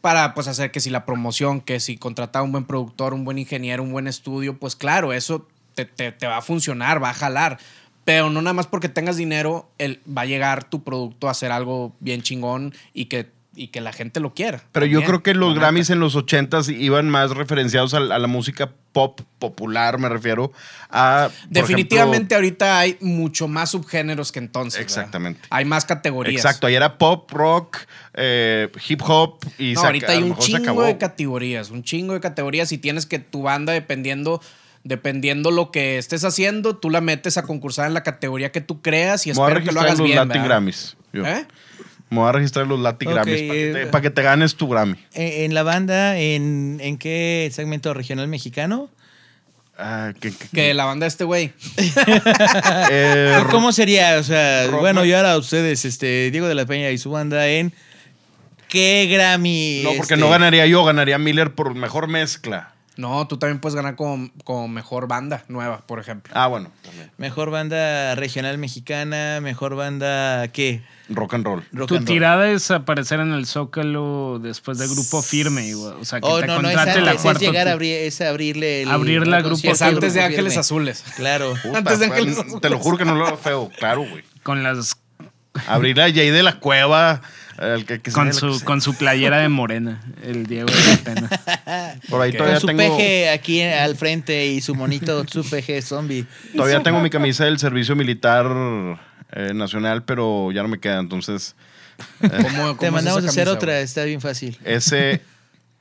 para pues hacer que si la promoción, que si contratar un buen productor, un buen ingeniero, un buen estudio, pues claro, eso te, te- te va a funcionar, va a jalar. Pero no nada más porque tengas dinero, el, va a llegar tu producto a ser algo bien chingón y que, y que la gente lo quiera. Pero yo creo que los neta. Grammys en los 80s iban más referenciados a, a la música pop popular, me refiero a. Definitivamente ejemplo, ahorita hay mucho más subgéneros que entonces. ¿verdad? Exactamente. Hay más categorías. Exacto, ahí era pop, rock, eh, hip hop y No, se- ahorita hay un chingo de categorías, un chingo de categorías y tienes que tu banda dependiendo dependiendo lo que estés haciendo, tú la metes a concursar en la categoría que tú creas y espero que lo hagas los bien. Latin. Grammys. yo. ¿Eh? Me voy a registrar los Latin Grammys para que, eh, te, pa' que te ganes tu Grammy. En, la banda, ¿en, ¿en qué segmento regional mexicano? Ah, que- que- Que la banda de este güey. eh, ¿Cómo sería? O sea, Rock- bueno, y ahora ustedes, este, Diego de la Peña y su banda, ¿en qué Grammy? no, porque este, no ganaría yo, ganaría Miller por mejor mezcla. No, tú también puedes ganar como, como mejor banda nueva, por ejemplo. Ah, bueno, también. Mejor banda regional mexicana, mejor banda, ¿qué? Rock and roll. Rock Tu and roll. tirada es aparecer en el Zócalo después de grupo firme, o sea, que Oh, te no, no, es contrate la antes, es cuarta. llegar a abrir, es abrirle el... Abrirle grupo concierto Es antes de Ángeles Firme. Azules. Claro. Puta, Antes de Ángeles Azules. te lo juro que no lo feo, claro, güey. con las Abrir a Jay de la Cueva. El que, que con su con su playera de morena, el Diego de la Pena. Por ahí Ok. todavía Con su tengo, peje aquí al frente y su monito, su peje zombie. todavía tengo mi camisa del Servicio Militar eh, Nacional, pero ya no me queda. Entonces, ¿Cómo- cómo Te es mandamos a hacer otra, está bien fácil.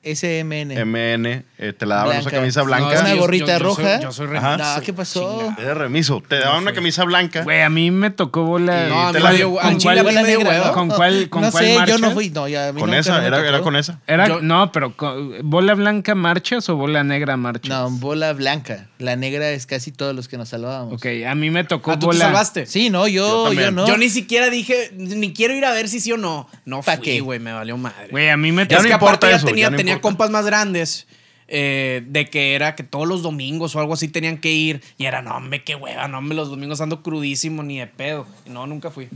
SMN, SMN. eh, te la daban esa camisa No, blanca. es que Una yo- gorrita yo- yo soy- roja. Yo soy Ajá. remiso. No, ¿qué pasó? Chinga. Era remiso. Te daban una camisa blanca. Güey, a mí me tocó bola. No, a te mí la- me dio- ¿con cuál dio negra, no? ¿Con cuál, con no cuál sé, yo marchas? no fui. No, ya a mí Con esa, era, era con esa. Era, Yo- no, pero con- bola blanca marchas o bola negra marchas. No, bola blanca. La negra es casi todos los que nos salvábamos. Ok, a mí me tocó Ah, tú te bola. salvaste. Sí, no, Yo yo, yo, no. Yo ni siquiera dije, ni quiero ir a ver si sí o no. No ¿Pa fui, güey, me valió madre. Güey, a mí me Ya tocó. es no que importa aparte ya eso, tenía, no tenía compas más grandes eh, de que era que todos los domingos o algo así tenían que ir. Y era, no, hombre, qué hueva, no, hombre, los domingos ando crudísimo ni de pedo. Y no, nunca fui.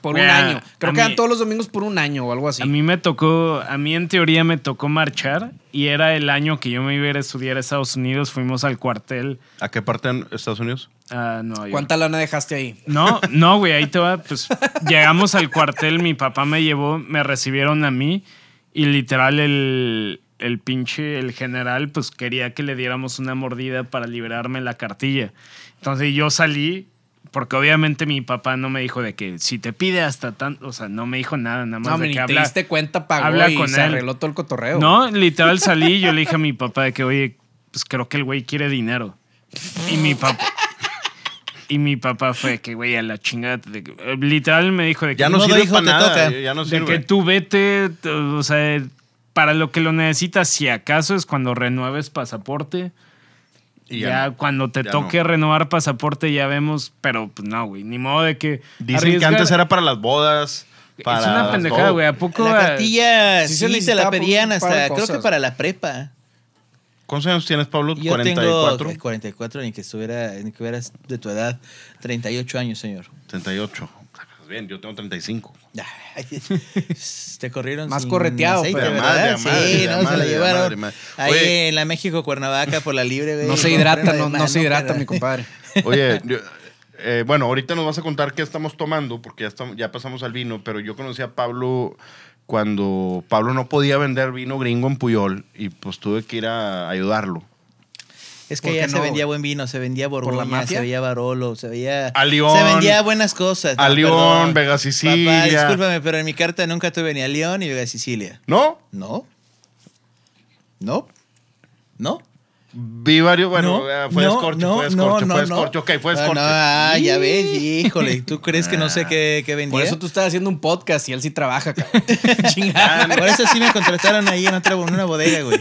Por un año. Creo que eran todos los domingos por un año o algo así. A mí me tocó, a mí en teoría me tocó marchar y era el año que yo me iba a ir a estudiar a Estados Unidos. Fuimos al cuartel ¿A qué parte en Estados Unidos? Nueva York. ¿Cuánta lana dejaste ahí? No, no, güey, ahí te va. Pues llegamos al cuartel, mi papá me llevó, me recibieron a mí y literal el, el pinche, el general, pues quería que le diéramos una mordida para liberarme la cartilla. Entonces yo salí, porque obviamente mi papá no me dijo de que si te pide hasta tanto, o sea, no me dijo nada, nada más No, de ni que te diste cuenta, pagó habla y con se él. arregló todo el cotorreo. No, literal salí y yo le dije a mi papá de que, oye, pues creo que el güey quiere dinero. Y mi papá. Y mi papá fue que, güey, a la chingada. de que- eh, literal me dijo de que, Ya no modo, sirve hijo, para te nada. toca. Ya no de sirve. que tú vete, o sea, para lo que lo necesitas, si acaso es cuando renueves pasaporte. Y ya no. cuando te Ya toque no. renovar pasaporte ya vemos, pero pues no, güey, ni modo de que... Dicen que antes era para las bodas. Para Es una pendejada, güey. ¿A poco? La cartilla Sí sí, se la pedían hasta, de creo que para la prepa. ¿Cuántos años tienes, Pablo? Yo 44. tengo 44, ni que estuviera, ni que hubieras de tu edad. 38 años, señor. 38. Pues bien, yo tengo 35. Ay, Te corrieron Más sin correteado, aceite, pero- madre, sí, madre, de no, se madre, la de llevaron. madre, de madre. Ahí Oye. en la México Cuernavaca por la libre, güey. No se hidrata, no, se hidrata, pero- mi compadre. Oye, yo- eh, bueno, ahorita nos vas a contar qué estamos tomando, porque ya, estamos, ya pasamos al vino, pero yo conocí a Pablo cuando Pablo no podía vender vino gringo en Puyol y pues tuve que ir a ayudarlo. Es que ¿Por ya se vendía buen vino, se vendía Borgoña, se veía Barolo, se veía... A León. Se vendía buenas cosas. A no, León, perdón. Vega Sicilia. Papá, discúlpame, pero en mi carta nunca tuve ni a León ni Vega Sicilia. ¿No? ¿No? ¿No? ¿No? Vi varios, bueno, no, eh, fue no, escorcho, no, fue escorcho, no, fue no, escorcho, no. ok, fue Ah, escorcho. no, ah, ya ves, híjole, ¿tú crees que no sé qué, qué vendía? Por eso tú estás haciendo un podcast y él sí trabaja, cabrón. Chingada. Por eso sí me contrataron ahí en otra en una bodega, güey.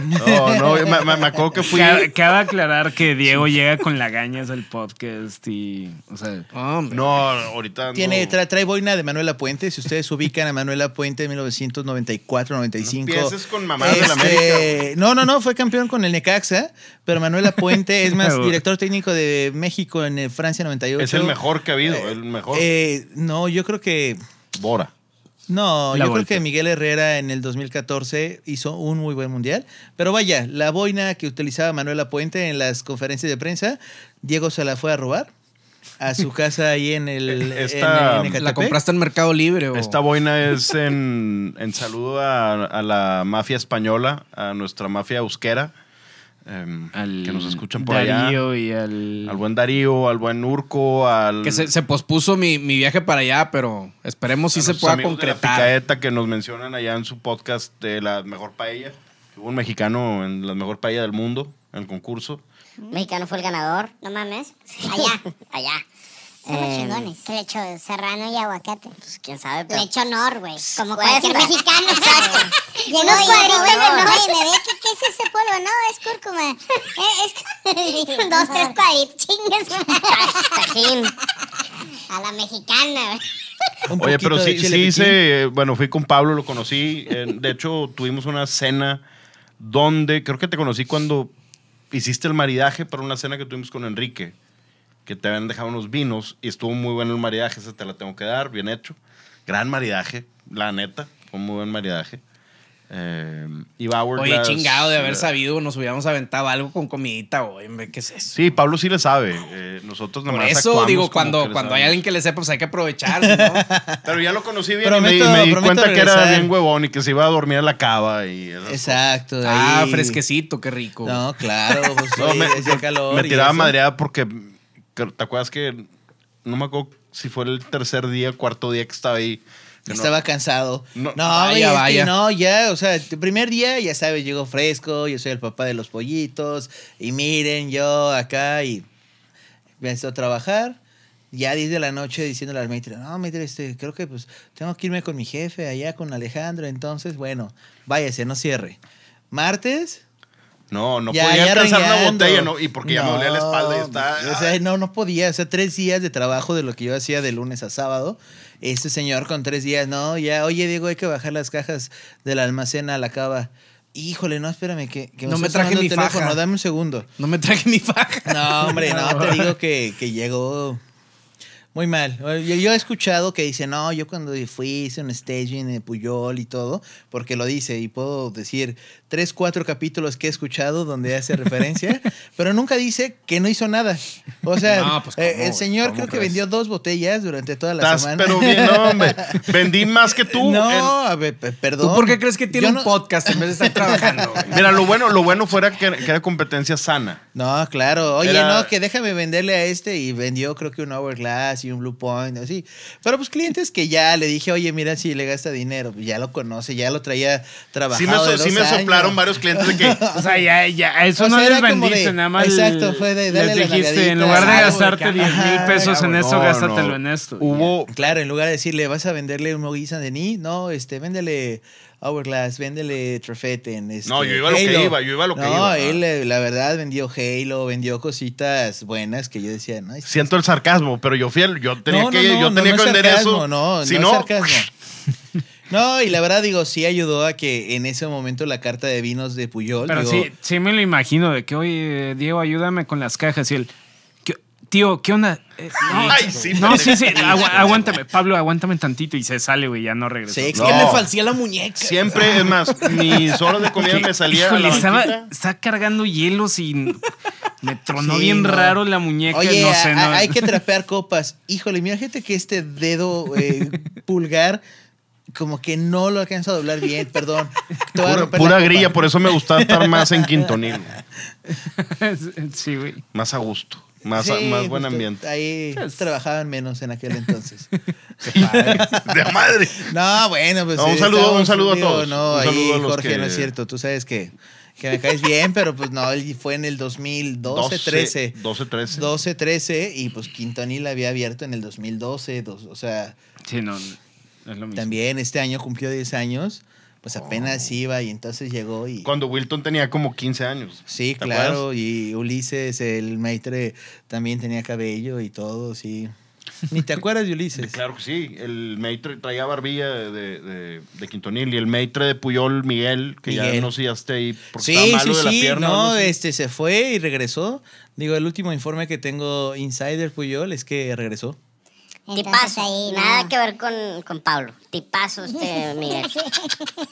No, no, me, me- me acuerdo que fui. Cabe, cabe aclarar que Diego llega con lagañas al podcast y, o sea, Hombre. No, ahorita. Tiene, no. trae, trae boina de Manuela Puente. Si ustedes ubican a Manuela Puente en 1994-95. No empieces con mamadas de la América, Este, No, no, no, fue campeón con el Necaxa. Pero Manuela Puente es más director técnico de México en eh, Francia 98. Es el mejor que ha habido, el mejor. Eh, no, yo creo que. Bora. No, La yo creo que Miguel Herrera en el 2014 hizo un muy buen mundial. Pero vaya, la boina que utilizaba Manuela Puente en las conferencias de prensa, Diego se la fue a robar a su casa ahí en el. Esta- en- en Ecatepec. ¿La compraste en Mercado Libre o...? Esta boina es en, en saludo a, a la mafia española, a nuestra mafia euskera, em, al que nos escuchan por Darío allá. y al, Al buen Darío, al buen Urco, al. Que se, se pospuso mi, mi viaje para allá, pero esperemos si se pueda amigos de la concretar. que nos mencionan allá en su podcast de la mejor paella. Hubo un mexicano en la mejor paella del mundo, en el concurso. Mexicano fue el ganador. No mames. Allá, allá. Eh, chingones. Que le echo serrano y aguacate. Pues quién sabe, pero. Le echo nor, güey. Como Pues, cualquier no. mexicano. Exacto. Unos y cuadritos de nor. "Oye, bebé, ¿qué, ¿qué es ese polvo? No, es cúrcuma. Eh, es dos, tres cuadritos. Chingas. Tajín. A la mexicana, güey. Oye, pero sí, sí hice, bueno, fui con Pablo, lo conocí. eh, de hecho, tuvimos una cena donde, creo que te conocí cuando hiciste el maridaje para una cena que tuvimos con Enrique, que te habían dejado unos vinos y estuvo muy bueno el maridaje, ese te la tengo que dar, bien hecho. Gran maridaje, la neta, fue un muy buen maridaje. Eh, iba Oye, Hourglass, chingado de haber eh, sabido, nos hubiéramos aventado algo con comidita, güey. ¿Qué es eso? Sí, Pablo sí le sabe. eh, nosotros Por nomás eso actuamos digo, cuando, cuando hay alguien que le sepa, pues hay que aprovechar, ¿sí, ¿no? Pero ya lo conocí bien Prometo- y me, me di cuenta que era regresar. bien huevón y que se iba a dormir a la cava y Exacto. ah, ahí. fresquecito, qué rico. No, claro, pues No, me, hacía calor. me y tiraba eso. madreada porque que- te acuerdas que no me acuerdo si fue el tercer día, cuarto día que estaba ahí. que no- Estaba cansado. No, No, vaya, vaya. no, ya, o sea, el primer día, ya sabes, llegó fresco, yo soy el papá de los pollitos, y miren, yo acá, y empezó a trabajar. Ya 10 de la noche diciéndole al maitre, no, maitre, este, creo que pues tengo que irme con mi jefe allá con Alejandro, entonces, bueno, váyase, no cierre. Martes, no, no ya, podía ya alcanzar una botella, ¿no? Y porque ya me dolía la espalda y estaba. O sea, no, no podía. O sea, tres días de trabajo de lo que yo hacía de lunes a sábado. Este señor con tres días, no, ya, oye, Diego, hay que bajar las cajas del almacén a la cava. Híjole, no, espérame, que, que No me está traje mi el teléfono, faja. dame un segundo. No me traje mi faja. No, hombre, no, te digo que, que llegó muy mal. Yo, yo he escuchado que dice, no, yo cuando fui hice un staging de Puyol y todo, porque lo dice, y puedo decir tres, cuatro capítulos que he escuchado donde hace referencia, pero nunca dice que no hizo nada. O sea, No, pues, eh, ¿cómo, el señor ¿Cómo creo que vendió dos botellas durante toda la Estás, semana. pero bien, no, hombre. Vendí más que tú. No, en- a ver, pe- perdón. ¿Tú por qué crees que tiene Yo un no- podcast en vez de estar trabajando, güey? Mira, lo bueno, lo bueno fuera que, que era competencia sana. No, claro. Oye, Era- no, que déjame venderle a este y vendió creo que un Hourglass y un Blue Point, así. Pero pues clientes que ya le dije, oye, mira si le gasta dinero, pues ya lo conoce, ya lo traía trabajado Sí me, so- de sí dos me años. Soplaron varios clientes de que. O sea, ya, ya, eso O no sea, les vendiste, de- nada más. exacto, fue de dale les la dijiste, en lugar de algo, gastarte güey, 10 mil pesos en no, no. gástatelo en esto. Hubo. Claro, en lugar de decirle, vas a venderle un Moguiza de Ni, no, este, véndele Hourglass, véndele Trefeten. Este, No, yo iba a lo que Halo. iba, yo iba a lo que no, iba, ah. él, eh, la verdad, vendió Halo, vendió cositas buenas que yo decía, no, Siento el sarcasmo, pero yo fiel, yo tenía No, que, no, no, yo no, tenía no que vender sarcasmo, eso. No, si no, no, es sarcasmo. No, y la verdad digo, sí ayudó a que en ese momento la carta de vinos de Puyol. Pero digo, sí, sí me lo imagino de que, oye, Diego, ayúdame con las cajas. Y él, "¿Qué- tío, ¿qué onda? Eh, no, Ay, sí, no, sí, sí, aguántame, Pablo, aguántame tantito. Y se sale, güey, ya no regresa. Sí, Es No. que me falsía la muñeca. siempre, es más, mis horas de comida me salía a Híjole, la estaba, cargando hielos y Me tronó Sí, bien no. raro la muñeca, Oye, no sé, a- no. a- hay que trapear copas. Híjole, mira, gente que este dedo eh, pulgar como que no lo alcanza a doblar bien, perdón. A Pura, pura grilla, por eso me gustaba estar más en Quintonil. sí, güey. Más a gusto. Más, Sí, más buen justo, ambiente. Ahí trabajaban menos en aquel entonces. De madre. No, bueno, pues. No, un saludo, un saludo a todos. No, Un ahí, saludo a los Jorge, que- no es cierto. Tú sabes que, que me caes bien, pero pues no, él fue en el 2012, 12, 13. 12, 13. 12, 13, y pues Quintonil había abierto en el 2012. dos- o sea, Sí, no es lo mismo. también este año cumplió 10 años. Pues apenas iba y entonces llegó y. Cuando Wilton tenía como 15 años. Sí, ¿Te claro, y Ulises, el maitre, también tenía cabello y todo, sí. Ni te acuerdas de Ulises. Claro que sí. El Maitre traía barbilla de, de, de Quintonil y el Maitre de Puyol, Miguel, que ya no sé, ya está ahí porque Sí, estaba malo sí, de la sí, pierna. no, este se fue y regresó. Digo, el último informe que tengo Insider Puyol es que regresó. Tipazo. ahí, Nada no. que ver con, con Pablo. Tipazo este Miguel.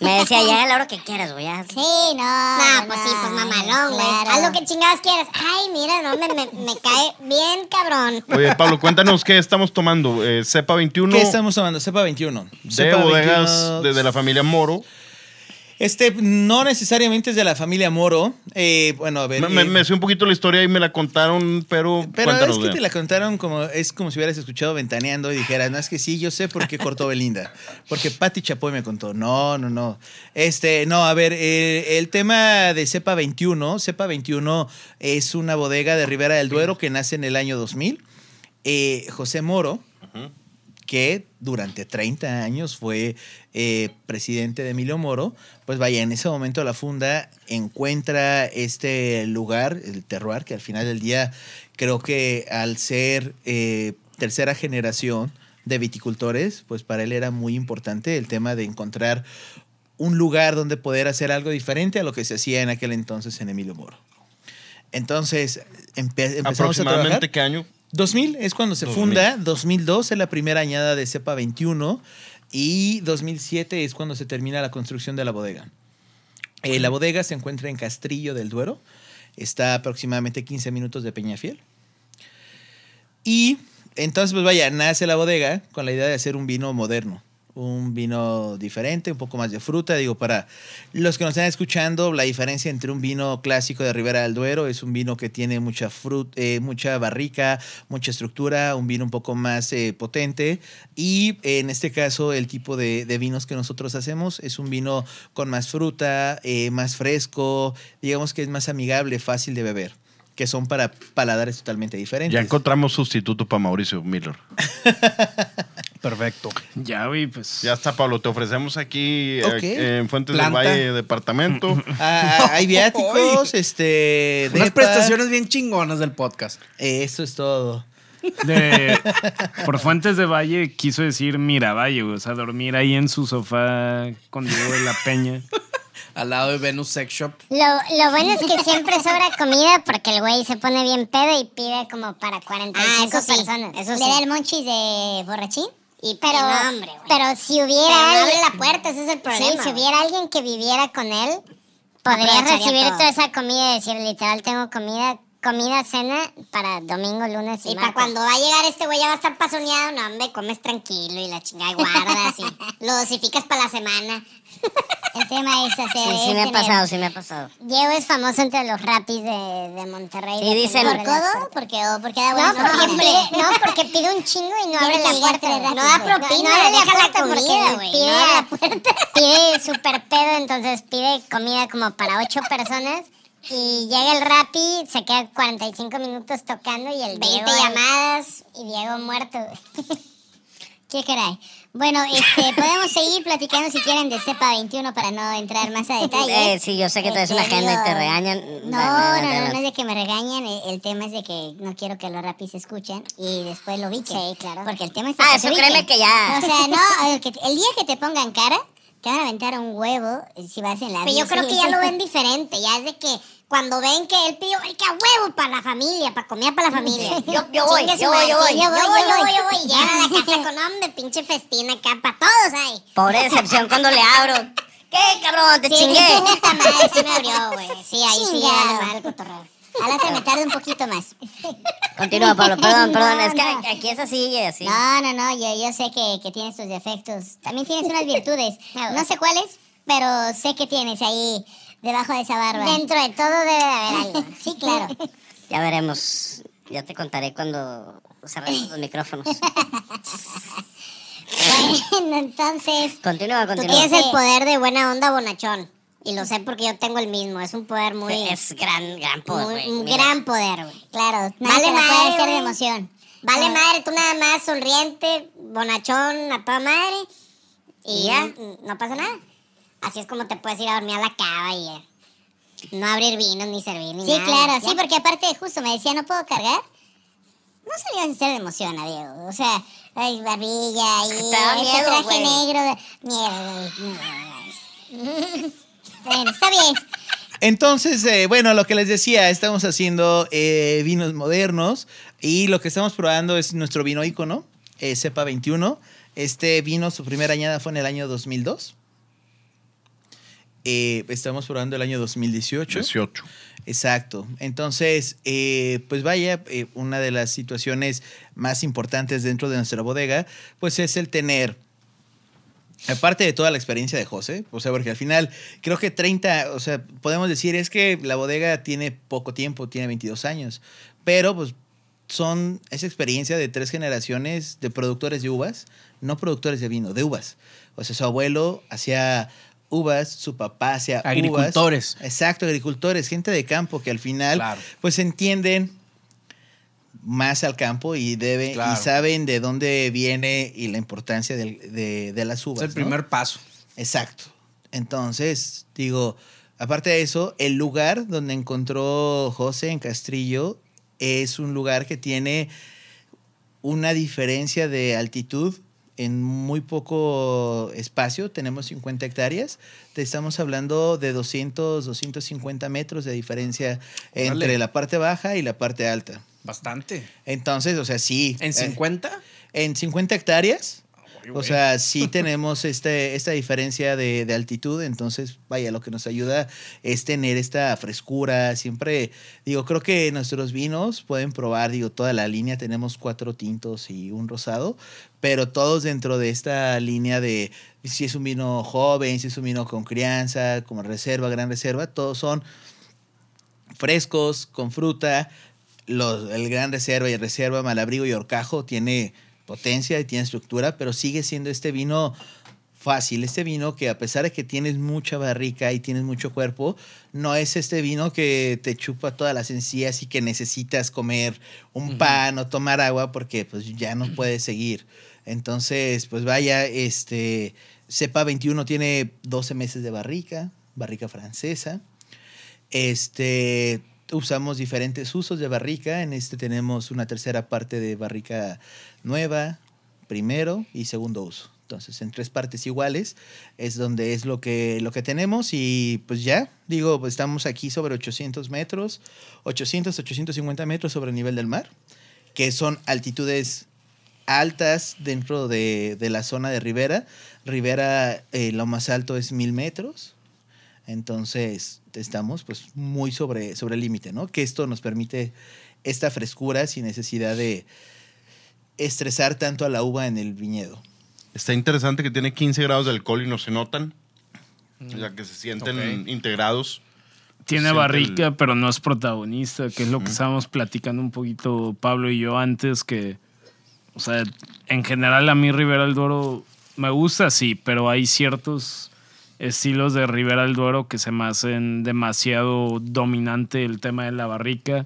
Me decía, llega a la hora que quieras, güey. ya". Sí, no. No, pues sí, pues mamalón, güey. Haz lo que chingados quieras. Ay, mira, no, me, me, me cae bien cabrón. Oye, Pablo, cuéntanos qué estamos tomando. Eh, cepa 21 ¿Qué estamos tomando? Cepa 21. de Cepa bodegas 21. de, de la familia Moro. Este no necesariamente es de la familia Moro. Eh, bueno, a ver. Me, eh, me sé un poquito la historia y me la contaron, pero, Pero es que te la contaron como es como si hubieras escuchado ventaneando y dijeras, no, es que sí, yo sé por qué cortó Belinda. Porque Patti Chapoy me contó. No, no, no. Este, no, a ver, eh, el tema de Cepa 21. Cepa 21 es una bodega de Ribera del Duero que nace en el año 2000. Eh, José Moro, que durante 30 años fue eh, presidente de Emilio Moro, pues vaya, en ese momento la funda encuentra este lugar, el terroir, que al final del día creo que al ser eh, tercera generación de viticultores, pues para él era muy importante el tema de encontrar un lugar donde poder hacer algo diferente a lo que se hacía en aquel entonces en Emilio Moro. Entonces, empe- empezamos a trabajar. ¿Aproximadamente qué año? 2000 es cuando se 2000. funda, 2002 es la primera añada de cepa 21 y 2007 es cuando se termina la construcción de la bodega. Eh, la bodega se encuentra en Castrillo del Duero, está aproximadamente 15 minutos de Peñafiel. Y entonces, pues vaya, nace la bodega con la idea de hacer un vino moderno, un vino diferente, un poco más de fruta. Digo, para los que nos están escuchando, la diferencia entre un vino clásico de Ribera del Duero es un vino que tiene mucha fruta, mucha barrica, mucha estructura, un vino un poco más eh, potente. Y en este caso, el tipo de, de vinos que nosotros hacemos es un vino con más fruta, eh, más fresco, digamos que es más amigable, fácil de beber que son para paladares totalmente diferentes. Ya encontramos sustituto para Mauricio Miller. Perfecto. Ya, güey, pues. Ya está, Pablo. Te ofrecemos aquí eh, en Fuentes Planta. del Valle, departamento. Ah, hay viáticos, este. Unas depa. prestaciones bien chingonas del podcast. Eso es todo. De, por Fuentes de Valle quiso decir Miravalle, güey. O sea, dormir ahí en su sofá con Diego de la Peña. Al lado de Venus Sex Shop. Lo, lo bueno es que siempre sobra comida porque el güey se pone bien pedo y pide como para 45 Ah, eso sí, personas. eso ¿Le sí. da el monchis de borrachín? Y Pero, no, hombre, güey. pero si hubiera Pero no alguien- abre la puerta, ese es el problema, Sí, si hubiera alguien que viviera con él, podría recibir todo. toda esa comida y decir, literal, tengo comida, comida, cena para domingo, lunes y, Y para cuando va a llegar este güey ya va a estar pasoneado, no, hombre, comes tranquilo y la chingada y guardas y lo dosificas para la semana. El tema es hacer... Sí, sí me ha pasado, sí me ha pasado. Diego es famoso entre los rapis de, de Monterrey. Sí, de dicen- ¿Por codo? Porque, o porque da No, buena porque propina. pide, no, porque pide un chingo y no abre la puerta. No da güey. propina, No, no deja deja la la comida, güey. Pide, no la puerta. pide súper pedo, entonces pide comida como para ocho personas. Y llega el rapi, se queda 45 minutos tocando y el 20 Diego... llamadas. Y Diego muerto. Qué caray. Bueno, este, podemos seguir platicando si quieren de cepa 21 para no entrar más a detalles. Eh, sí, yo sé que una Este, agenda y te digo, regañan. No, no, no, no es de que me regañan. El, el tema es de que no quiero que los rapis se escuchen y después lo biquen. Sí, claro. Porque el tema es Ah, que eso créeme que ya. O sea, no, el, que- el día que te pongan cara, te van a aventar un huevo eh, si vas en la Pero yo creo que ya lo ven diferente. Ya es de que cuando ven que él pidió, ay, que a huevo para la familia, para comer para la familia. Yo- yo voy, yo voy, yo voy, sí, yo voy, yo voy, yo voy. yo voy. A la casa con hombre, pinche festina acá para todos ahí. Pobre decepción cuando le abro. ¿Qué, cabrón? Te Sí, chingué. puta madre, sí me abrió, güey. Sí, ahí sí Chingado. ya le va el cotorreo. Adelante, me tarde un poquito más. Continúa, Pablo. Perdón, No, perdón. Es que no. aquí es así y así. No, no, no, yo, yo sé que, que tienes tus defectos. También tienes unas virtudes. No sé cuáles, pero sé que tienes ahí debajo de esa barba. Dentro de todo debe de haber algo. Sí, claro. Ya veremos. Ya te contaré cuando cerremos los micrófonos. Bueno, entonces, Continúa, tú continúa. tienes el poder de buena onda bonachón. Y lo sé porque yo tengo el mismo. Es un poder muy... Es gran, gran poder, un gran poder, güey. Claro. Vale madre, ser de emoción. Vale madre, tú nada más sonriente, bonachón, a toda madre. Y ¿Y ya? no pasa nada. Así es como te puedes ir a dormir a la cava y eh, no abrir vinos ni servir ni Sí, nada. claro, sí, porque aparte justo me decía, no puedo cargar. No se le iba a hacer de emoción Diego. O sea, ay, barbilla y este miedo, traje güey. negro. Güey. Bueno, está bien. Entonces, eh, bueno, lo que les decía, estamos haciendo eh, vinos modernos y lo que estamos probando es nuestro vino ícono, eh, Cepa 21. Este vino, su primera añada fue en el año 2002. Eh, estamos probando el año 2018. 18. Exacto. Entonces, eh, pues vaya, eh, una de las situaciones más importantes dentro de nuestra bodega, pues es el tener, aparte de toda la experiencia de José, o sea, porque al final creo que 30, o sea, podemos decir es que la bodega tiene poco tiempo, tiene 22 años, pero pues son esa experiencia de tres generaciones de productores de uvas, no productores de vino, de uvas. O sea, su abuelo hacía uvas, su papá uvas. Agricultores. Exacto, agricultores, gente de campo que al final Claro. pues entienden más al campo y Claro. y saben de dónde viene y la importancia del- de, de las uvas. Es el ¿no? primer paso. Exacto. Entonces, digo, aparte de eso, el lugar donde encontró José en Castrillo es un lugar que tiene una diferencia de altitud en muy poco espacio. Tenemos 50 hectáreas. Te estamos hablando de 200, 250 metros de diferencia entre la parte baja y la parte alta. Bastante. Entonces, o sea, sí. ¿En eh, 50? en 50 hectáreas. O sea, sí tenemos este, esta diferencia de, altitud, entonces, vaya, lo que nos ayuda es tener esta frescura. Siempre, digo, creo que nuestros vinos pueden probar, digo, toda la línea, tenemos cuatro tintos y un rosado, pero todos dentro de esta línea de si es un vino joven, si es un vino con crianza, como reserva, gran reserva, todos son frescos, con fruta. El gran reserva y reserva, malabrigo y horcajo tiene potencia y tiene estructura, pero sigue siendo este vino fácil, este vino que a pesar de que tienes mucha barrica y tienes mucho cuerpo, no es este vino que te chupa todas las encías y que necesitas comer un pan o tomar agua porque pues ya no puedes seguir. Entonces, pues vaya, este Cepa 21 tiene 12 meses de barrica, barrica francesa. Este, usamos diferentes usos de barrica. En este tenemos una tercera parte de barrica nueva, primero y segundo uso. Entonces, en tres partes iguales es donde es lo que, lo que tenemos y pues ya, digo, estamos aquí sobre 800 metros, 800, 850 metros sobre el nivel del mar, que son altitudes altas dentro de, de la zona de Rivera. Rivera, eh, lo más alto es mil metros. Entonces, estamos pues muy sobre, sobre el límite, ¿no? Que esto nos permite esta frescura sin necesidad de estresar tanto a la uva en el viñedo. Está interesante que tiene 15 grados de alcohol y no se notan. O sea, que se sienten integrados. Tiene barrica, el- pero no es protagonista, que es lo que estábamos platicando un poquito Pablo y yo antes, que, o sea, en general a mí Rivera del Duero me gusta, sí, pero hay ciertos estilos de Rivera del Duero que se me hacen demasiado dominante el tema de la barrica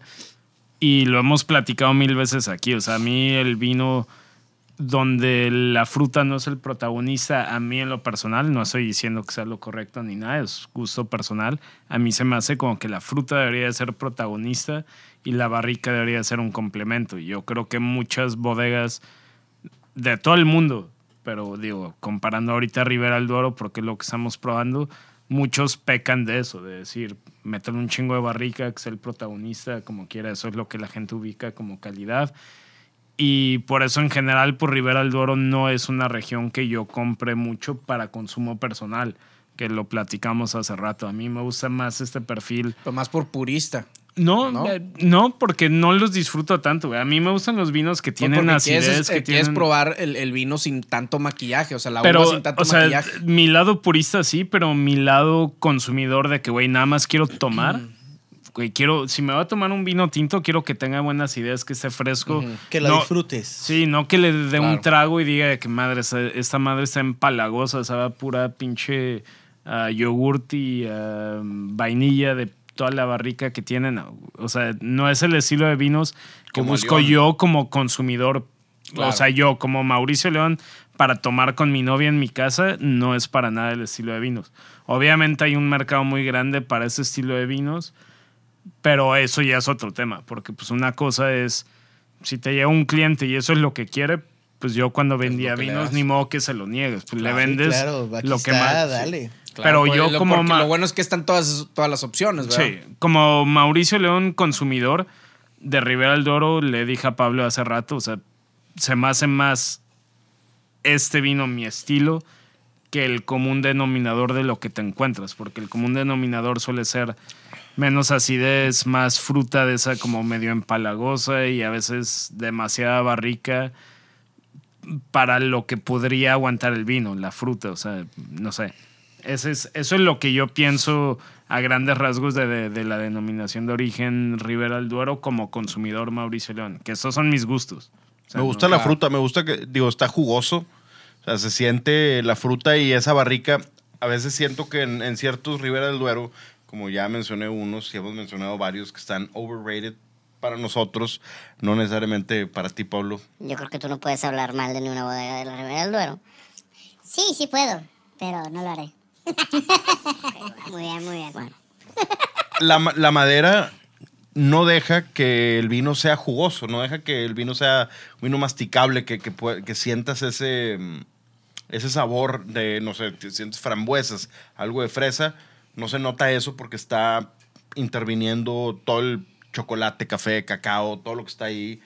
y lo hemos platicado mil veces aquí, o sea, a mí el vino donde la fruta no es el protagonista, a mí en lo personal, no estoy diciendo que sea lo correcto ni nada, es gusto personal, a mí se me hace como que la fruta debería de ser protagonista y la barrica debería de ser un complemento. Y yo creo que muchas bodegas de todo el mundo, pero digo, comparando ahorita Rivera del Duero, porque es lo que estamos probando, muchos pecan de eso, de decir, meter un chingo de barrica, que sea el protagonista, como quiera, eso es lo que la gente ubica como calidad. Y por eso en general, por Rivera del Duero no es una región que yo compre mucho para consumo personal, que lo platicamos hace rato. A mí me gusta más este perfil. Más por purista. No, ¿No? eh, ¿No? porque no los disfruto tanto. güey. A mí me gustan los vinos que tienen acidez, quieres, que eh, quieres tienen... probar el, el vino sin tanto maquillaje, o sea, la pero, uva sin tanto o sea, maquillaje. mi lado purista sí, pero mi lado consumidor de que, güey, nada más quiero tomar. Güey, quiero, si me voy a tomar un vino tinto, quiero que tenga buenas ideas, que esté fresco. Que No- disfrutes. Sí, no que le dé un trago y diga que madre, esta madre está empalagosa, sabe a pura pinche yogurt y vainilla de toda la barrica que tienen. O sea, no es el estilo de vinos que Como busco León. yo como consumidor. Claro. O sea, yo como Mauricio León, para tomar con mi novia en mi casa, no es para nada el estilo de vinos. Obviamente hay un mercado muy grande para ese estilo de vinos, pero eso ya es otro tema, porque pues una cosa es, si te llega un cliente y eso es lo que quiere, pues yo cuando vendía vinos ni modo que se lo niegues, pues le vendes claro, lo que está, más. dale. Claro, pero yo lo- como lo bueno es que están todas, todas las opciones, ¿verdad? Sí, como Mauricio León, consumidor de Rivera del Doro, le dije a Pablo hace rato, o sea, se me hace más este vino mi estilo que el común denominador de lo que te encuentras, porque el común denominador suele ser menos acidez, más fruta de esa como medio empalagosa y a veces demasiada barrica para lo que podría aguantar el vino, la fruta, o sea, no sé. Ese es, eso es lo que yo pienso a grandes rasgos de, de- de la denominación de origen Ribera del Duero como consumidor Mauricio León, que esos son mis gustos. O sea, me gusta no- la claro. fruta, me gusta que, digo, está jugoso. O sea, se siente la fruta y esa barrica. A veces siento que en, en ciertos Ribera del Duero, como ya mencioné unos y hemos mencionado varios que están overrated para nosotros, no necesariamente para ti, Pablo. Yo creo que tú no puedes hablar mal de ninguna bodega de la Ribera del Duero. Sí, sí puedo, pero no lo haré. Muy bien, muy bien. Bueno, La, la madera no deja que el vino sea jugoso, no deja que el vino sea un vino masticable, que, que, sientas ese, mm, ese sabor de, no sé, te sientes frambuesas, algo de fresa. No se nota eso porque está interviniendo todo el chocolate, café, cacao, todo lo que está ahí,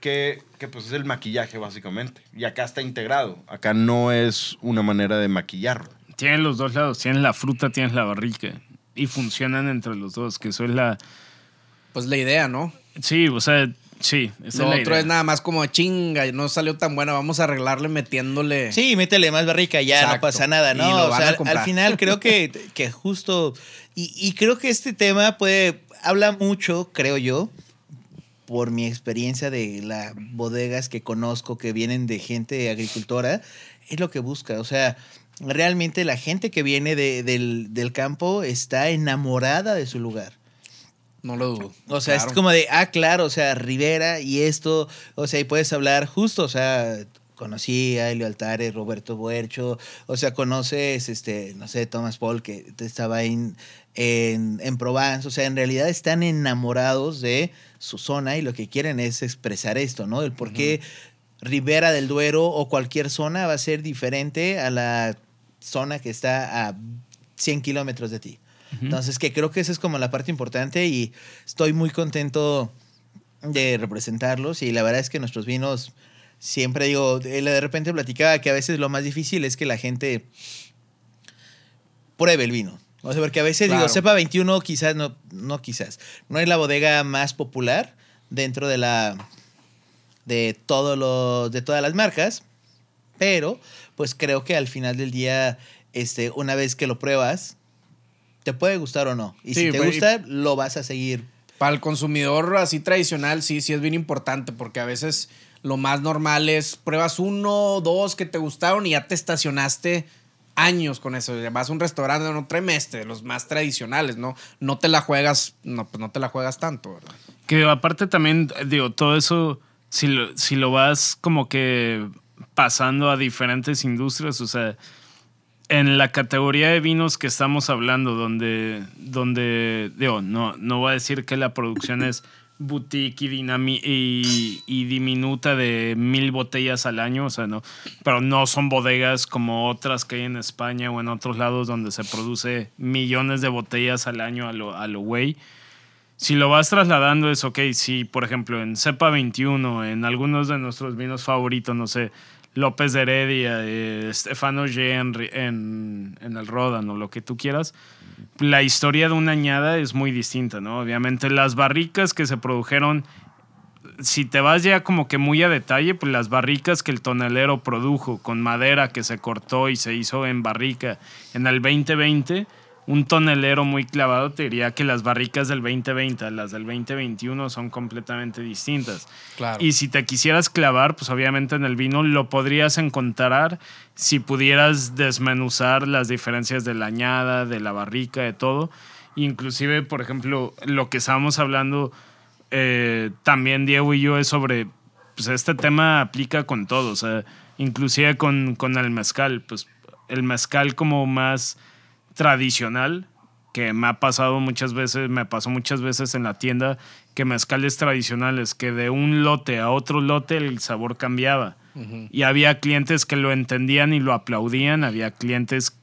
que, que pues es el maquillaje básicamente. Y acá está integrado, acá no es una manera de maquillarlo. Tienes los dos lados, tienes la fruta, tienes la barrica y funcionan entre los dos, que eso es la... Pues la idea, ¿no? Sí, o sea, sí, esa Lo es la otro idea. es nada más como chinga, no salió tan buena, vamos a arreglarle metiéndole. Sí, métele más barrica, ya no pasa nada, Y ¿no? O sea, al final creo que, que justo. Y, y creo que este tema puede. Habla mucho, creo yo, por mi experiencia de las bodegas que conozco que vienen de gente agricultora, es lo que busca. O sea, realmente la gente que viene de- del, del campo está enamorada de su lugar. No lo dudo. O sea, Claro. es como de, ah, claro, o sea, Rivera y esto, o sea, y puedes hablar justo, o sea, conocí a Elio Altares, Roberto Buercho, o sea, conoces, este, no sé, Thomas Paul, que estaba en, en, en Provence, o sea, en realidad están enamorados de su zona y lo que quieren es expresar esto, ¿no? El por qué Ribera del Duero o cualquier zona va a ser diferente a la zona que está a 100 kilómetros de ti. Entonces, que creo que esa es como la parte importante y estoy muy contento de representarlos y la verdad es que nuestros vinos, siempre digo, eh, de repente platicaba que a veces lo más difícil es que la gente pruebe el vino. O sea, porque a veces digo, cepa 21 quizás, no, no quizás, no es la bodega más popular dentro de la de todos los de todas las marcas, pero pues creo que al final del día este una vez que lo pruebas te puede gustar o no. Y Sí, si te pues, gusta, lo vas a seguir. Para el consumidor así tradicional, sí, sí es bien importante porque a veces lo más normal es pruebas uno, dos que te gustaron y ya te estacionaste años con eso. Vas a un restaurante, no trimestre, los más tradicionales, ¿no? No te la juegas, no, pues no te la juegas tanto, ¿verdad? Que aparte también, digo, todo eso, si lo, si lo vas como que pasando a diferentes industrias, o sea, en la categoría de vinos que estamos hablando, donde, donde digo, no, no voy a decir que la producción es boutique y, y, diminuta de mil botellas al año, o sea, no, pero no son bodegas como otras que hay en España o en otros lados donde se produce millones de botellas al año a lo, a lo güey. Si lo vas trasladando es ok, si por ejemplo en cepa 21, en algunos de nuestros vinos favoritos, no sé, López de Heredia, eh, Stefano G en, en, en el Ródano, lo que tú quieras, la historia de una añada es muy distinta, ¿no? Obviamente las barricas que se produjeron, si te vas ya como que muy a detalle, pues las barricas que el tonelero produjo con madera que se cortó y se hizo en barrica en el 2020, un tonelero muy clavado te diría que las barricas del 2020 a las del 2021 son completamente distintas. Claro. Y si te quisieras clavar, pues obviamente en el vino lo podrías encontrar si pudieras desmenuzar las diferencias de la añada, de la barrica, de todo. Inclusive, por ejemplo, lo que estábamos hablando eh, también Diego y yo es sobre, pues este tema aplica con todo, o sea, inclusive con, con el mezcal, pues el mezcal como más tradicional, que me ha pasado muchas veces, me pasó muchas veces en la tienda, que mezcales tradicionales, que de un lote a otro lote el sabor cambiaba. Y había clientes que lo entendían y lo aplaudían, había clientes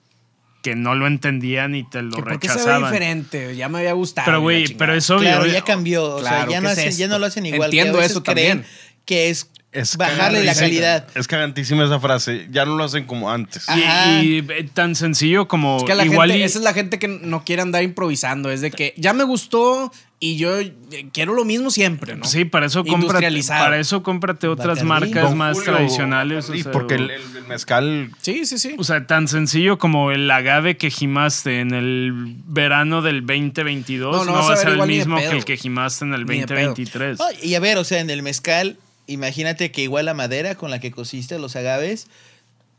que no lo entendían y te lo Que ¿Por qué se ve rechazaban. diferente? Ya me había gustado. Pero, güey, pero es obvio. Claro, ya cambió. O sea, Claro, ya no, ¿qué es hacen, ya no lo hacen igual. que Entiendo a veces eso creen también. Que es, Es bajarle la calidad. Es cagantísima esa frase. Ya no lo hacen como antes. Y, Ajá. y, eh, tan sencillo como Es que la igual gente, y- esa es la gente que no quiere andar improvisando. Es de que ya me gustó y yo eh, quiero lo mismo siempre, ¿no? Sí, para eso cómprate, para eso cómprate otras marcas Don más Julio, tradicionales. o sea, porque el, mezcal Sí, sí, sí. o sea, tan sencillo como el agave que gimaste en el verano del 2022 No, va a ser el mismo que el que gimaste en el Ni de pedo. 2023. Oh, y a ver, o sea, en el mezcal, imagínate que igual la madera con la que cosiste los agaves,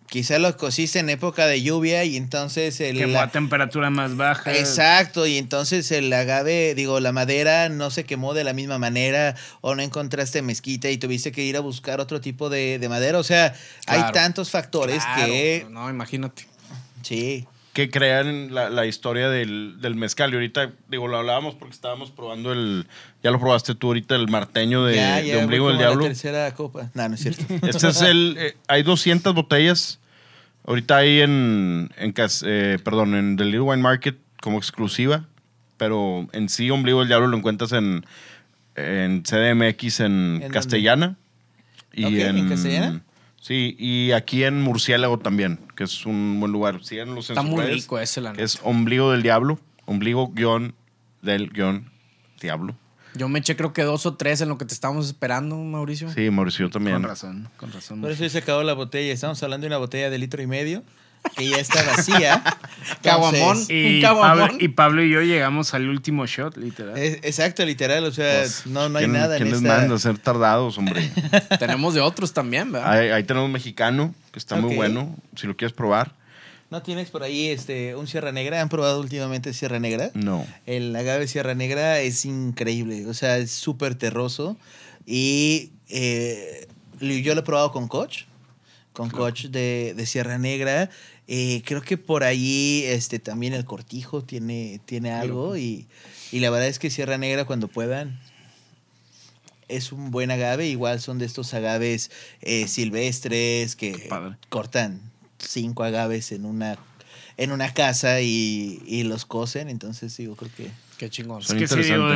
quizá los cosiste en época de lluvia y entonces el... Quemó la- a temperatura más baja. Exacto, y entonces el agave, digo, la madera no se quemó de la misma manera o no encontraste mezquita y tuviste que ir a buscar otro tipo de, de madera. O sea, hay tantos factores Claro, que... No, imagínate. Sí. Que crean la, la historia del, del mezcal. Y ahorita, digo, lo hablábamos porque estábamos probando el. Ya lo probaste tú ahorita, el marteño de, ya, de ya, Ombligo voy del a la Diablo. tercera copa. No, no es cierto. Este es el. eh, hay 200 botellas. Ahorita hay en. en eh, perdón, en The Little Wine Market como exclusiva. Pero en sí, Ombligo del Diablo lo encuentras en, en CDMX en, dónde? Castellana. Y Ok, ¿en Castellana? Sí, y aquí en Murciélago también, que es un buen lugar. Síganlos en Está sus muy redes. rico ese, la neta. Es Ombligo del Diablo. Ombligo guion del guion Diablo. Yo me eché creo que dos o tres en lo que te estábamos esperando, Mauricio. Sí, Mauricio también. Con razón, con razón. Por eso se acabó la botella. Estamos hablando de una botella de litro y medio que ya está vacía. Caguamón. Y Un caguamón. Pablo, y Pablo y yo llegamos al último shot, literal. es- exacto, literal. O sea, Pues, no, no hay ¿Quién, nada quién en les esta... manda a ser tardados, hombre? Tenemos de otros también, ¿verdad? ahí, ahí tenemos mexicano, que está muy Ok. bueno, si lo quieres probar. ¿No tienes por ahí este, un Sierra Negra? ¿Han probado últimamente Sierra Negra? No. El agave Sierra Negra es increíble, o sea, es súper terroso. Y eh, yo lo he probado con Coach, con Coach de, de Sierra Negra. Eh, creo que por ahí este, también el cortijo tiene, tiene algo. Y, y la verdad es que Sierra Negra, cuando puedan, es un buen agave. Igual son de estos agaves eh, silvestres que cortan cinco agaves en una, en una casa y, y los cocen. Entonces, digo, creo que... Qué chingón. Es que sí, digo,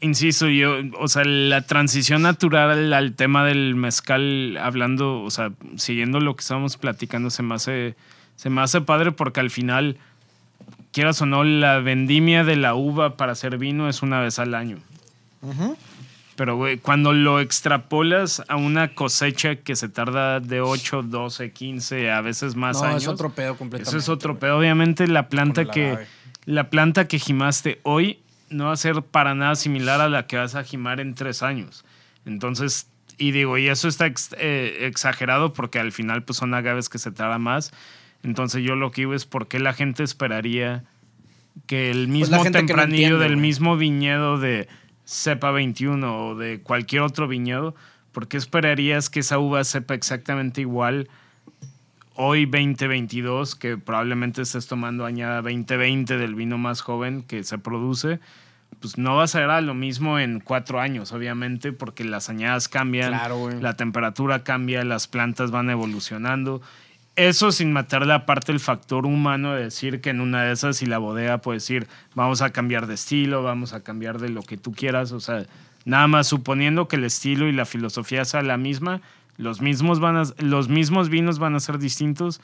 insisto, yo, o sea, la transición natural al tema del mezcal, hablando, o sea, siguiendo lo que estábamos platicando, se me hace, se me hace padre porque al final, quieras o no, la vendimia de la uva para hacer vino es una vez al año. Pero, güey, cuando lo extrapolas a una cosecha que se tarda de 8, 12, 15, a veces más No, años. es otro pedo completamente. Eso es otro pedo. Obviamente la planta el que la planta que gimaste hoy no va a ser para nada similar a la que vas a gimar en tres años. Entonces, y digo, y eso está ex- eh, exagerado porque al final pues son agaves que se tardan más. Entonces yo lo que digo es por qué la gente esperaría que el Pues mismo no tempranillo entiende, del mismo viñedo de cepa 21 o de cualquier otro viñedo, ¿por qué esperarías que esa uva sepa exactamente igual hoy 2022, que probablemente estés tomando añada 2020 del vino más joven que se produce? Pues no va a ser a lo mismo en cuatro años, obviamente, porque las añadas cambian, Claro, la temperatura cambia, las plantas van evolucionando. Eso sin matarle aparte el factor humano de decir que en una de esas y la bodega puede decir vamos a cambiar de estilo, vamos a cambiar de lo que tú quieras, o sea, nada más suponiendo que el estilo y la filosofía sea la misma, Los mismos, van a- los mismos vinos van a ser distintos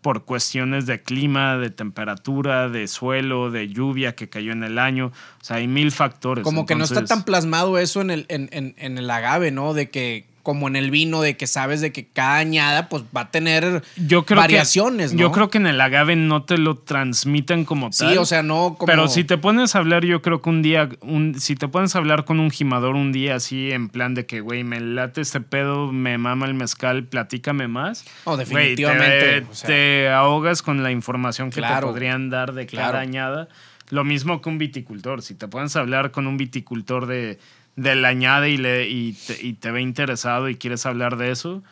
por cuestiones de clima, de temperatura, de suelo, de lluvia que cayó en el año. O sea, hay mil factores. Como que no está tan plasmado eso en el, en, en- en el agave, ¿no? De que, como en el vino, de que sabes de que cada añada pues va a tener yo creo variaciones, que, ¿no? Yo creo que en el agave no te lo transmiten como tal. Sí, o sea, no como... Pero si te pones a hablar, yo creo que un día, un, si te pones a hablar con un gimador un día así, en plan de que, güey, me late este pedo, me mama el mezcal, platícame más. Güey, definitivamente, te, o sea. te ahogas con la información que Claro. te podrían dar de Claro. cada añada. Lo mismo que un viticultor. Si te pones a hablar con un viticultor de, de la añada y, le, y, te, y te ve interesado y quieres hablar de eso,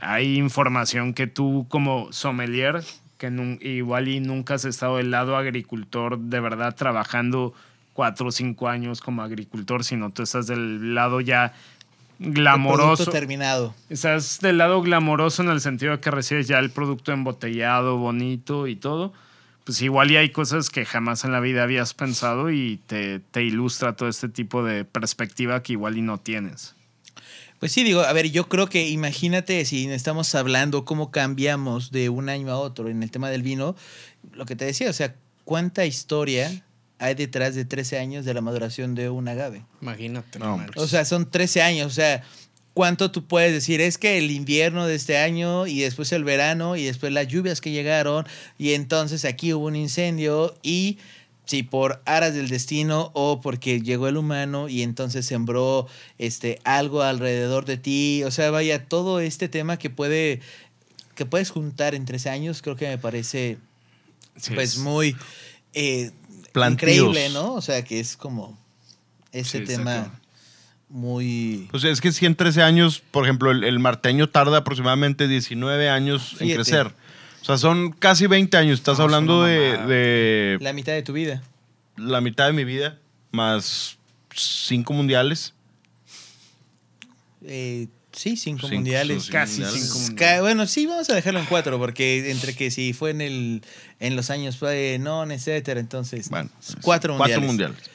hay información que tú como sommelier, que nun- igual y nunca has estado del lado agricultor de verdad trabajando cuatro o cinco años como agricultor, sino tú estás del lado ya glamoroso. terminado. Estás del lado glamoroso en el sentido de que recibes ya el producto embotellado, bonito y todo. Pues igual y hay cosas que jamás en la vida habías pensado y te, te ilustra todo este tipo de perspectiva que igual y no tienes. Pues sí, digo, a ver, yo creo que imagínate si estamos hablando cómo cambiamos de un año a otro en el tema del vino, lo que te decía, o sea, ¿cuánta historia hay detrás de 13 años de la maduración de un agave? Imagínate. No. O sea, son 13 años, o sea, ¿cuánto tú puedes decir? Es que el invierno de este año y después el verano y después las lluvias que llegaron y entonces aquí hubo un incendio y si por aras del destino o porque llegó el humano y entonces sembró este algo alrededor de ti, o sea, vaya todo este tema que puede que puedes juntar en 13 años, creo que me parece Sí, pues es- muy eh, increíble, ¿no? O sea, que es como ese Sí, tema. Muy... Pues es que si en 13 años, por ejemplo, el, el marteño tarda aproximadamente 19 años en crecer. O sea, son casi 20 años. Estás No, es hablando de, La mitad de tu vida. la mitad de mi vida, más cinco mundiales. Eh, sí, cinco Cinco, mundiales. Casi mundiales. cinco mundiales. Bueno, sí, vamos a dejarlo en cuatro, porque entre que si fue en el en los años eh, non, etcétera, entonces Bueno, cuatro mundiales. Cuatro mundiales.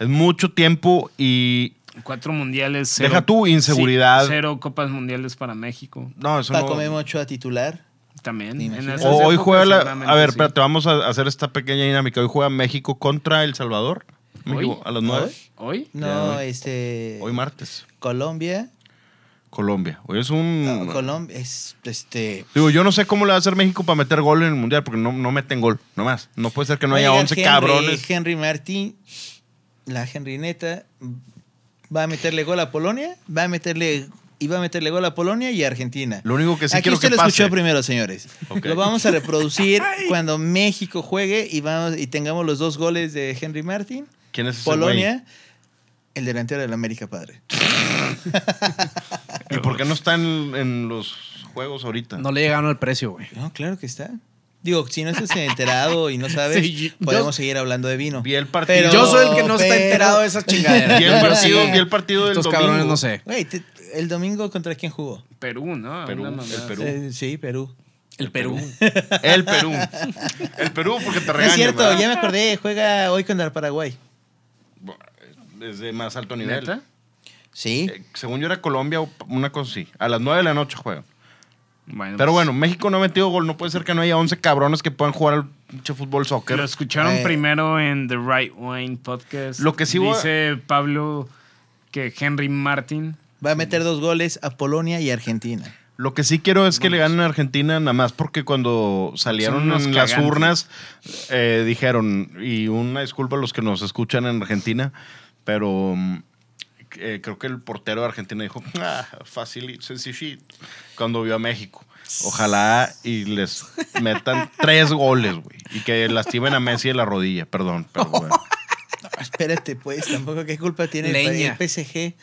Es mucho tiempo y Cuatro mundiales. Cero, Deja tú, inseguridad. sí, cero copas mundiales para México. no, eso Paco no. Memo Ochoa titular. También. ¿Te En esas hoy épocas juega la. A ver, sí. espérate, vamos a hacer esta pequeña dinámica. Hoy juega México contra El Salvador. México, a las nueve. ¿Hoy? No, hoy. este Hoy martes. Colombia. Colombia. Hoy es un. no, Colombia es este Digo, yo no sé cómo le va a hacer México para meter gol en el mundial, porque no, no meten gol, nomás. No puede ser que no haya llegar 11 Henry- cabrones. Henry Martín, la Henry Neta, va a meterle gol a Polonia, va a meterle y va a meterle gol a Polonia y a Argentina. Lo único que sí Aquí quiero usted que lo escuchó primero, señores. Lo vamos a reproducir cuando México juegue y vamos y tengamos los dos goles de Henry Martin. ¿Quién es ese Polonia, el delantero del América Padre. ¿Y por qué no está en, en los juegos ahorita? No le llegaron al precio, güey. No, claro que está. Digo, si no estás enterado y no sabes, Sí, yo- podemos seguir hablando de vino. Vi el partido. Pero- Yo soy el que no está enterado de esas chingaderas. Vi el partido, vi el partido del Estos domingo. cabrones no sé. Güey, te- el domingo contra quién jugó? Perú, ¿no? Perú, el. Perú. Eh, sí, Perú. El Perú. El Perú. El Perú porque te No regañan. es cierto, ¿verdad? ya me acordé, juega hoy contra Paraguay. Es de más alto nivel. ¿Neta? Sí. Eh, según yo era Colombia, o una cosa así. A las 9 de la noche juegan. Bueno, Pero pues, bueno, México no ha metido gol. No puede ser que no haya 11 cabrones que puedan jugar al pinche fútbol soccer. Lo escucharon Eh. primero en The Right Wine Podcast. Lo que sí a- Dice Pablo que Henry Martin. Va a meter dos goles a Polonia y Argentina. Lo que sí quiero es que le ganen a Argentina, nada más porque cuando salieron en las cagantes. urnas, eh, dijeron, y una disculpa a los que nos escuchan en Argentina, pero mm, eh, creo que el portero de Argentina dijo, ah, fácil y sencillito, cuando vio a México. Ojalá y les metan tres goles, güey, y que lastimen a Messi en la rodilla, perdón, pero bueno. Espérate, pues, tampoco qué culpa tiene Leña. el PSG.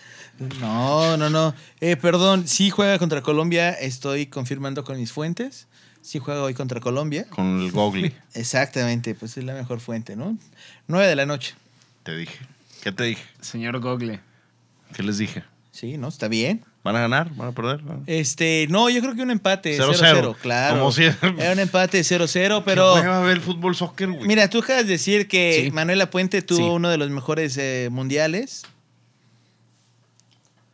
No, no, no. Eh, perdón, sí juega contra Colombia, estoy confirmando con mis fuentes. Sí juega hoy contra Colombia. Con el Gogli, Exactamente, pues es la mejor fuente, ¿no? Nueve de la noche. te dije. ¿Qué te dije? Señor Gogle. ¿Qué les dije? Sí, ¿no? Está bien. ¿Van a ganar? ¿Van a perder? ¿No? Este, no, yo creo que un empate 0-0, 0-0, claro. como si- Era un empate 0-0, Pero... pero ¿Qué a ver el fútbol soccer, güey? mira, tú acabas de decir que Sí. Manuela Puente tuvo Sí. uno de los mejores eh, mundiales.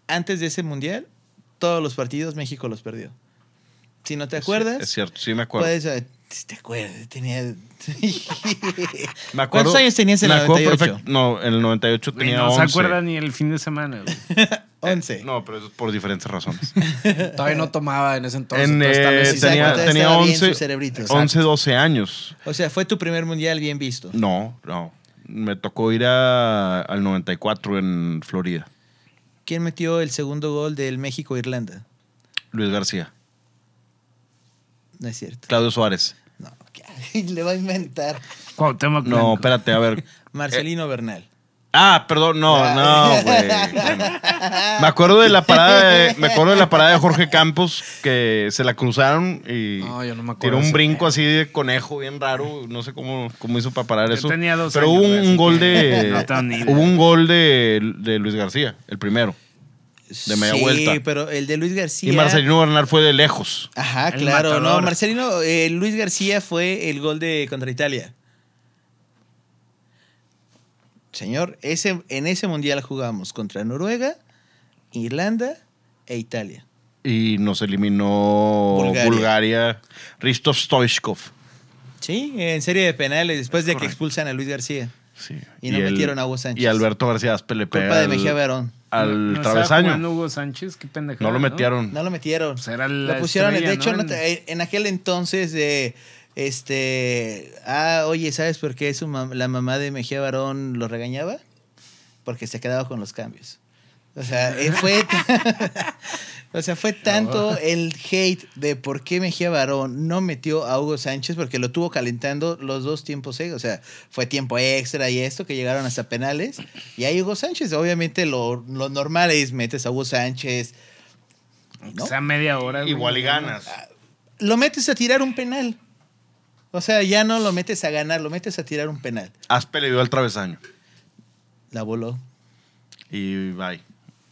Antes de ese mundial, todos los partidos México los perdió. Si no te acuerdas, Es cierto, sí me acuerdo. puedes... eh, ¿Te acuerdas? Tenía... Me acuerdo- ¿Cuántos años tenías en me el acuerdo 98? perfecto. No, en el 98 Güey, tenía no 11. se acuerda ni el fin de semana. güey. 11. No, pero eso es por diferentes razones. Todavía no tomaba en ese entonces. En, eh, tenía tenía bien su 11, cerebrito. 11, 12 años. O sea, fue tu primer mundial bien visto. No, no. Me tocó ir a- al 94 en Florida. ¿Quién metió el segundo gol del México-Irlanda? Luis García. No es cierto. Claudio Suárez. ¿qué? le va a inventar. Cuauhtémoc No, Blanco. espérate, a ver. Marcelino Bernal. Ah, perdón, no, no, güey. Bueno. Me acuerdo de la parada de, me acuerdo de la parada de Jorge Campos que se la cruzaron y No, yo no me acuerdo tiró de un brinco así de conejo bien raro, no sé cómo, cómo hizo para parar Yo eso. tenía dos Pero años, hubo un, gol de no tengo ni idea. hubo un gol de, de Luis García, el primero. De media sí, vuelta. pero el de Luis García. Y Marcelino Bernal fue de lejos. Ajá, El claro. No. Marcelino, eh, Luis García fue el gol de contra Italia. Señor, ese, en ese mundial jugamos contra Noruega, Irlanda e Italia. Y nos eliminó Bulgaria. Bulgaria, Ristov Stoichkov. Sí, en serie de penales, después de que expulsan a Luis García. Sí. Y no metieron a Hugo Sánchez. Y Alberto García Aspe le pega Culpa de Mejía Verón. Al ¿No- travesaño. jugando Hugo Sánchez, qué pendejada. No lo metieron. No lo metieron. Pues era la lo pusieron, de estrella, hecho, ¿no? no te- en aquel entonces de este, ah, oye, ¿sabes por qué su mam- la mamá de Mejía Barón lo regañaba? Porque se quedaba con los cambios. O sea, eh, fue O sea, fue tanto el hate de por qué Mejía Barón no metió a Hugo Sánchez porque lo tuvo calentando los dos tiempos, ¿eh? o sea, fue tiempo extra y esto que llegaron hasta penales y ahí Hugo Sánchez, obviamente lo, lo normal es metes a Hugo Sánchez, O sea, media hora. Igual y ganas. lo metes a tirar un penal. O sea, ya no lo metes a ganar, lo metes a tirar un penal. Aspe le dio al travesaño. La voló. Y bye.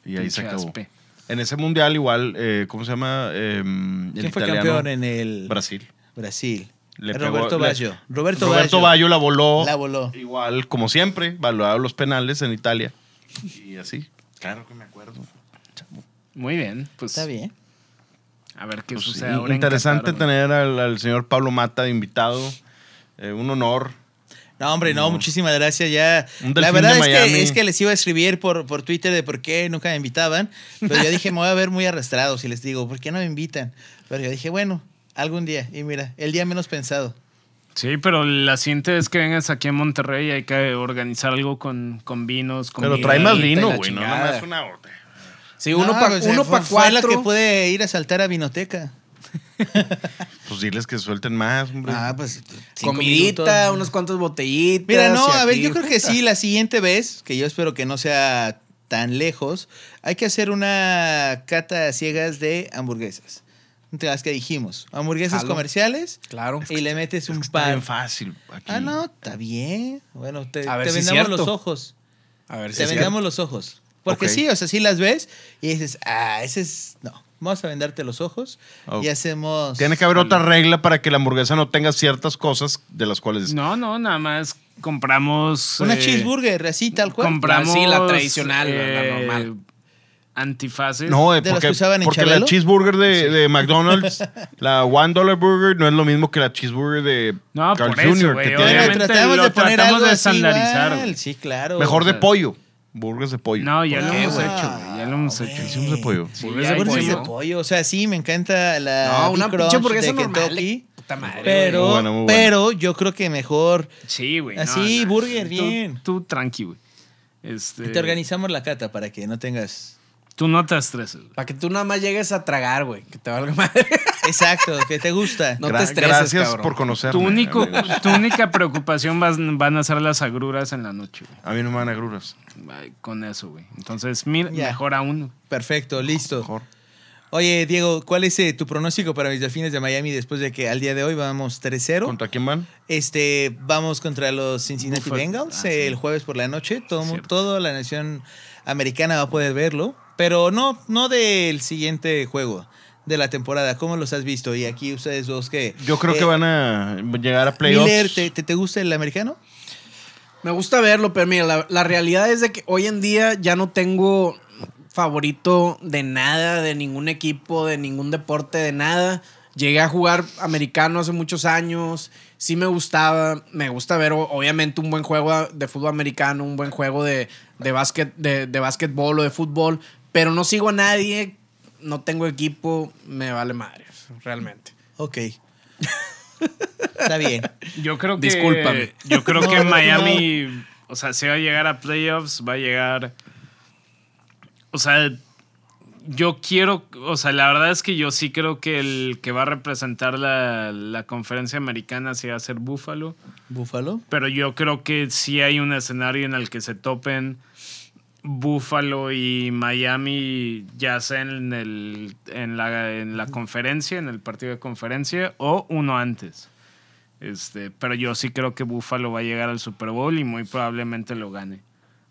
Y ahí se acabó. Aspe. En ese mundial, igual, eh, ¿cómo se llama? El ¿Quién fue italiano. campeón en el Brasil. Brasil? Le Roberto pegó- le- Baggio. Roberto, Roberto Baggio. Baggio la voló. La voló. Igual, como siempre, valorado los penales en Italia. Y así. Claro que me acuerdo. Muy bien, pues. Está bien. A ver qué Pues sí, sucede ahora. interesante tener al, al señor Pablo Mata de invitado. Eh, un honor. No, hombre, no, muchísimas gracias. Ya. La verdad es que, es que les iba a escribir por, por Twitter de por qué nunca me invitaban. Pero yo dije, me voy a ver muy arrastrado si les digo, ¿por qué no me invitan? Pero yo dije, bueno, algún día. Y mira, el día menos pensado. Sí, pero la siguiente vez que vengas aquí a Monterrey hay que organizar algo con, con vinos. Pero comida trae más y vino, la güey. No, nomás una botella. Sí, uno No, para pues, uno pa cuatro. que puede ir a saltar a Vinoteca. Pues diles que suelten más, hombre. Ah, pues. Comidita, minutos. unas cuantas botellitas. Mira, no, a ver, yo creo que sí, la siguiente vez, que yo espero que no sea tan lejos, hay que hacer una cata a ciegas de hamburguesas. Las que dijimos. Hamburguesas comerciales Claro. y le metes un Está par. bien fácil. Aquí. Ah, no, está bien. Bueno, te, A ver te si vendamos cierto. los ojos. A ver Te si vendamos los ojos. Porque Ok. sí, o sea, sí las ves y dices, ah, ese es. No, vamos a vendarte los ojos y hacemos. Tiene que haber otra regla para que la hamburguesa no tenga ciertas cosas de las cuales. No, no, nada más compramos. Una eh, cheeseburger, así tal cual. Compramos. La- sí, la tradicional, la- la eh, normal. Antifaces. No, eh, ¿De las porque, que usaban en porque la cheeseburger de, de McDonald's, la One Dollar Burger, no es lo mismo que la cheeseburger de No, Carl Jr., que tiene tratamos lo de poner tratamos algo de así estandarizar. Sí, claro. mejor o de pollo. Burgers de pollo. No, ya lo ¿Por qué, hemos hecho, güey, Ya lo hemos güey. hecho. Hicimos de pollo. Sí, Burgers hay de pollo. pollo. O sea, sí, me encanta la No, una pinche Crunch hamburguesa de normal. Kentucky. Puta madre, Pero, Muy buena. pero yo creo que mejor Sí, güey. no, Así, no. burger, Tú- bien. Tú, tranqui, güey. Este, te organizamos la cata para que no tengas. Tú no te estreses. güey. Para que tú nada más llegues a tragar, güey. Que te valga madre. Exacto, que te gusta. No Gra- te estreses, Gracias cabrón. por conocerme. Tu, único, tu única preocupación vas- van a ser las agruras en la noche, güey. A mí no me dan agruras. Ay, Con eso, güey. Entonces, mira, Ya. mejor aún. Perfecto, listo. Mejor. Oye, Diego, ¿cuál es eh, tu pronóstico para mis delfines de Miami después de que al día de hoy vamos 3-0? ¿Contra quién van? Este, vamos contra los Cincinnati Buffalo. Bengals Ah, eh, sí. el jueves por la noche. Todo, toda la nación americana va a poder verlo, pero no, no del siguiente juego de la temporada. ¿Cómo los has visto? Y aquí ustedes dos que... Yo creo eh, que van a llegar a playoffs. Miller, ¿te, te, te gusta el americano? Me gusta verlo, pero mira, la, la realidad es de que hoy en día ya no tengo favorito de nada, de ningún equipo, de ningún deporte, de nada. Llegué a jugar americano hace muchos años. Sí me gustaba. Me gusta ver, obviamente, un buen juego de fútbol americano, un buen juego de, de, básquet, de, de básquetbol o de fútbol. Pero no sigo a nadie. No tengo equipo. Me vale madre, realmente. Ok. Está bien. Yo creo que. Discúlpame. Yo creo No, que no, Miami, o sea, si va a llegar a playoffs, va a llegar. O sea, yo quiero. O sea, la verdad es que yo sí creo que el que va a representar la, la conferencia americana sí va a ser Buffalo. Búfalo. Pero yo creo que sí hay un escenario en el que se topen Buffalo y Miami, ya sea en, el, en, la, en la conferencia, en el partido de conferencia, o uno antes. Este, pero yo sí creo que Buffalo va a llegar al Super Bowl y muy probablemente lo gane.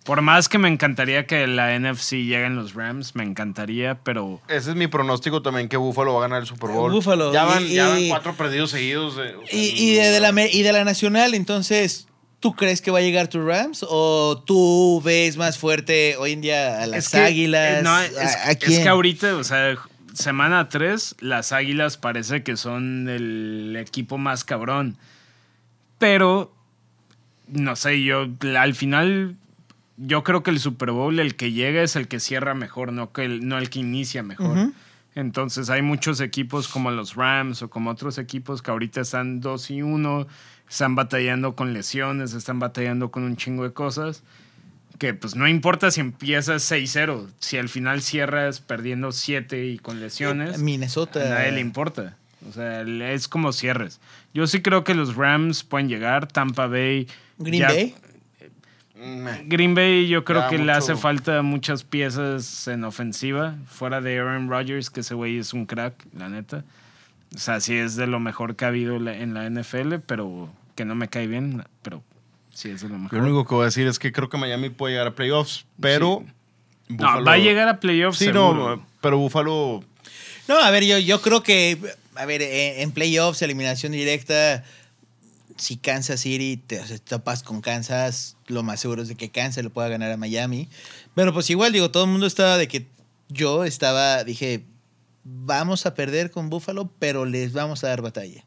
Por más que me encantaría que la NFC lleguen los Rams, me encantaría, pero Ese es mi pronóstico también, que Buffalo va a ganar el Super Bowl. Buffalo. Ya van, Y- ya van cuatro perdidos seguidos. o sea, Y, y de, de la, me- y de la nacional, entonces, ¿tú crees que va a llegar tu Rams? ¿O tú ves más fuerte hoy en día a las Es que, águilas? eh, no, ¿A- es, a es quién? que ahorita, o sea, semana 3, las águilas parece que son el equipo más cabrón. Pero, no sé, yo al final, yo creo que el Super Bowl, el que llega es el que cierra mejor, no, que el, no el que inicia mejor. Entonces hay muchos equipos como los Rams o como otros equipos que ahorita están 2 y 1, están batallando con lesiones, están batallando con un chingo de cosas. Que pues no importa si empiezas 6-0, si al final cierras perdiendo 7 y con lesiones, Minnesota. a nadie le importa. O sea, es como cierres. Yo sí creo que los Rams pueden llegar, Tampa Bay. Green ya- Bay. Green Bay yo creo Ya, que le hace falta muchas piezas en ofensiva, fuera de Aaron Rodgers, que ese güey es un crack, la neta. O sea, sí es de lo mejor que ha habido en la NFL, pero que no me cae bien, pero sí es de lo Yo mejor. lo único que voy a decir es que creo que Miami puede llegar a playoffs, pero. Buffalo- va a llegar a playoffs Sí, seguro. no, pero Buffalo. No, a ver, yo, yo creo que, a ver, en, en playoffs, eliminación directa, si Kansas City te, o sea, te topas con Kansas, lo más seguro es de que Kansas le pueda ganar a Miami. Bueno, pues igual, digo, todo el mundo estaba de que yo estaba, dije, vamos a perder con Buffalo, pero les vamos a dar batalla.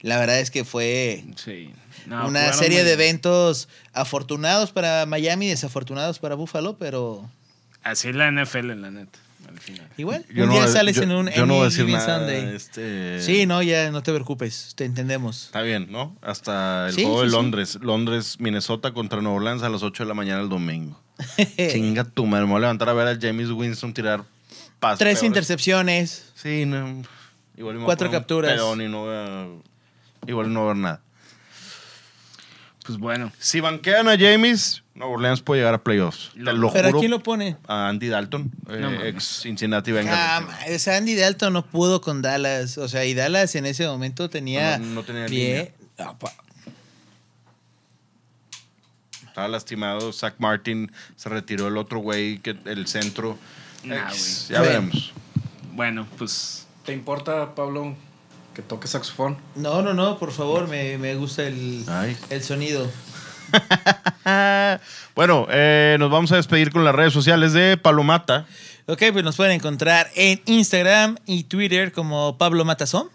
La verdad es que fue Sí. No, una serie muy de eventos afortunados para Miami, desafortunados para Buffalo, pero Así la NFL, la neta, al final. igual, Yo un no día sales yo- en un Yo no voy a decir nada. Sunday. Este, Sí, no, ya no te preocupes, te entendemos. Está bien, ¿no? Hasta el Sí, juego sí, de sí. Londres. Londres, Minnesota contra Nueva Orleans a las 8 de la mañana el domingo. Chinga tu madre. Me voy a levantar a ver a James Winston tirar pases. Tres peores. intercepciones. Sí, no. Igual me voy a Cuatro capturas. y no a- Igual no voy a ver nada. Pues bueno, Si banquean a James, Nueva Orleans puede llegar a playoffs. Te lo ¿Pero a juro. quién lo pone? A Andy Dalton, eh, mames. ex Cincinnati Bengals. Ah, ma- o sea, Andy Dalton no pudo con Dallas. O sea, y Dallas en ese momento tenía. No, no tenía pie. Ah, pa- Estaba lastimado. Zach Martin se retiró el otro güey, que el centro. Nah, Ex- güey. ya Bueno. veremos. bueno, pues ¿Te importa, Pablo, que toque saxofón? No, no, no, por favor, me, me gusta el, Ay. el sonido. bueno, eh, nos vamos a despedir con las redes sociales de Palomata. Ok, pues nos pueden encontrar en Instagram y Twitter como Pablo Matazón,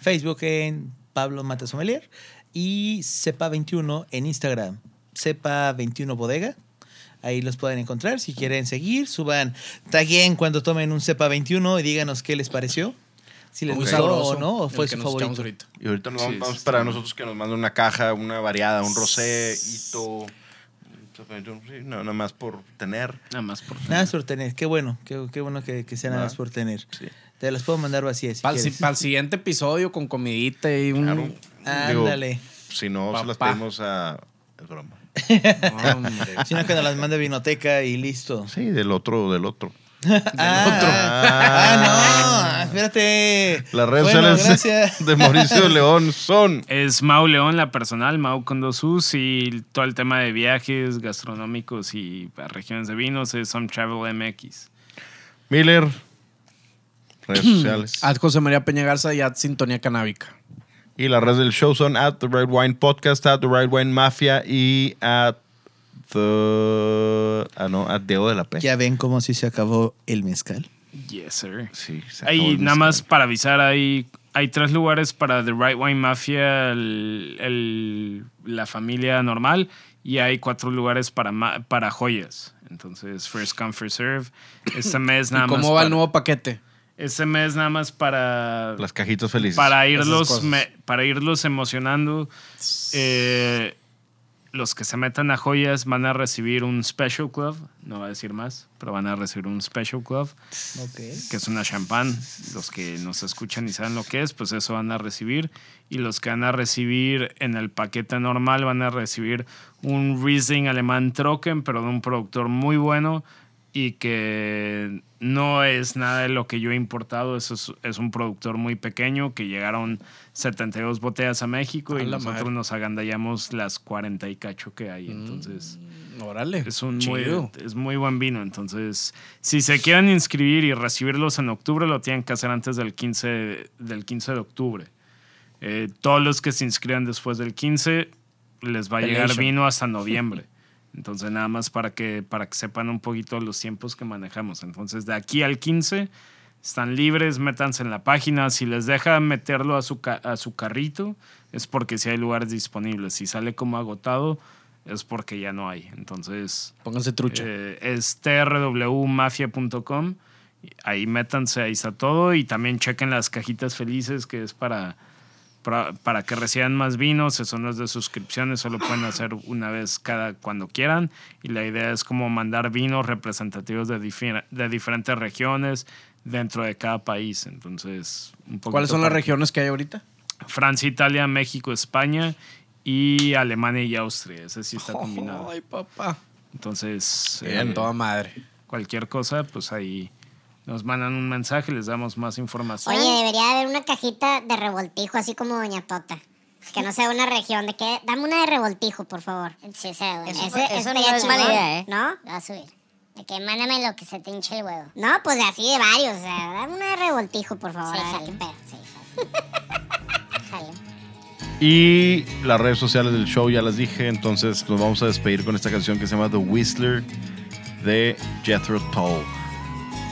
Facebook en Pablo Matazomelier y Cepa21 en Instagram, Cepa21 Bodega. Ahí los pueden encontrar. Si quieren seguir, suban, taguen cuando tomen un Cepa21 y díganos qué les pareció. Si les gustó o no, o fue su favorito. ahorita. Y ahorita nos Sí, vamos, para nosotros que nos manden una caja, una variada, un rosé, hito. Sí, no, nada más por tener. nada más por... Nada más por tener. Qué bueno, qué, qué bueno que, que sea nada más por tener. sí. Te las puedo mandar vacías si Para el, siguiente episodio con comidita y un... Claro. Ándale. si no, se las pedimos a. Es broma. Hombre. Sino que nos las mande Vinoteca y listo. Sí, del otro, del otro. Ah, ah, no, espérate. Las redes Bueno, sociales gracias. de Mauricio León son. Es Mau León, la personal, Mau con dos U's y todo el tema de viajes gastronómicos y regiones de vinos es Some Travel MX. Miller. Redes sociales. Ad José María Peña Garza y Ad Sintonía Canábica. Y las redes del show son at The Red Wine Podcast, at The Red Wine Mafia y at The. Ah, no, a Diego de la P. Ya ven cómo si se acabó el mezcal. Yes, sir. Sí, se acabó Ahí, el nada más para avisar, hay, hay tres lugares para The Right Wine Mafia, el- el- la familia normal, y hay cuatro lugares para, ma- para joyas. Entonces, first come, first serve. Este mes nada ¿Y más. cómo va el nuevo paquete? Este mes nada más para. Las cajitas felices. para irlos, cosas. me- para irlos emocionando. eh, los que se metan a joyas van a recibir un Special Club. No va a decir más, pero van a recibir un Special Club que es una champán. Los que nos escuchan y saben lo que es, pues eso van a recibir. Y los que van a recibir en el paquete normal van a recibir un Riesling alemán Trocken, pero de un productor muy bueno y que no es nada de lo que yo he importado. Eso es, es un productor muy pequeño que llegaron 72 botellas a México A y nosotros madre. nos agandallamos las 40 y cacho que hay. Entonces... Órale. Es un muy, es muy buen vino. Entonces, si se quieren inscribir y recibirlos en octubre, lo tienen que hacer antes del 15, del 15 de octubre. Eh, todos los que se inscriban después del 15 les va a llegar vino hasta noviembre. Entonces, nada más para que, para que sepan un poquito los tiempos que manejamos. Entonces, de aquí al 15 están libres, métanse en la página. Si les deja meterlo a su, a su carrito, es porque si hay lugares disponibles. Si sale como agotado, es porque ya no hay. Entonces, Pónganse trucha. eh, es trwmafia.com. Ahí métanse, ahí está todo. Y también chequen las cajitas felices, que es para, para, para que reciban más vinos. Eso no es de suscripciones, solo pueden hacer una vez cada cuando quieran. Y la idea es como mandar vinos representativos de, difer- de diferentes regiones dentro de cada país. Entonces, un ¿Cuáles son las regiones que hay ahorita? Francia, Italia, México, España y Alemania y Austria. Ese sí está combinado. Ay, papá. Entonces, En eh, toda madre. cualquier cosa, pues ahí nos mandan un mensaje, les damos más información. Oye, debería haber una cajita de revoltijo, así como Doña Tota. Que no sea una región, de que dame una de revoltijo, por favor. Sí, sea, bueno. Eso, ese eso no es mala idea, ¿eh? ¿no? Va a subir. De que mándame lo que se te hinche el huevo. No, pues de así de varios. O sea, dame una de revoltijo, por favor. Sí, a ver jalo. qué pedo. Sí, jalo. Jalo. Y las redes sociales del show ya las dije, entonces nos vamos a despedir con esta canción que se llama The Whistler de Jethro Tull.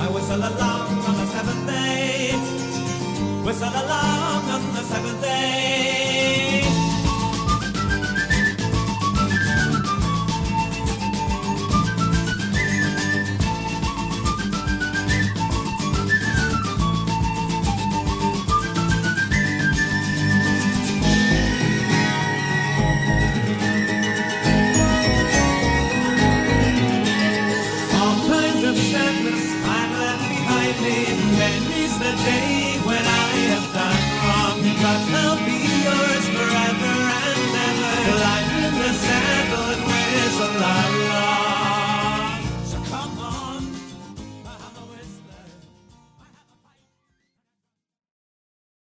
I whistle along on the seventh day. Whistle along on the seventh day. The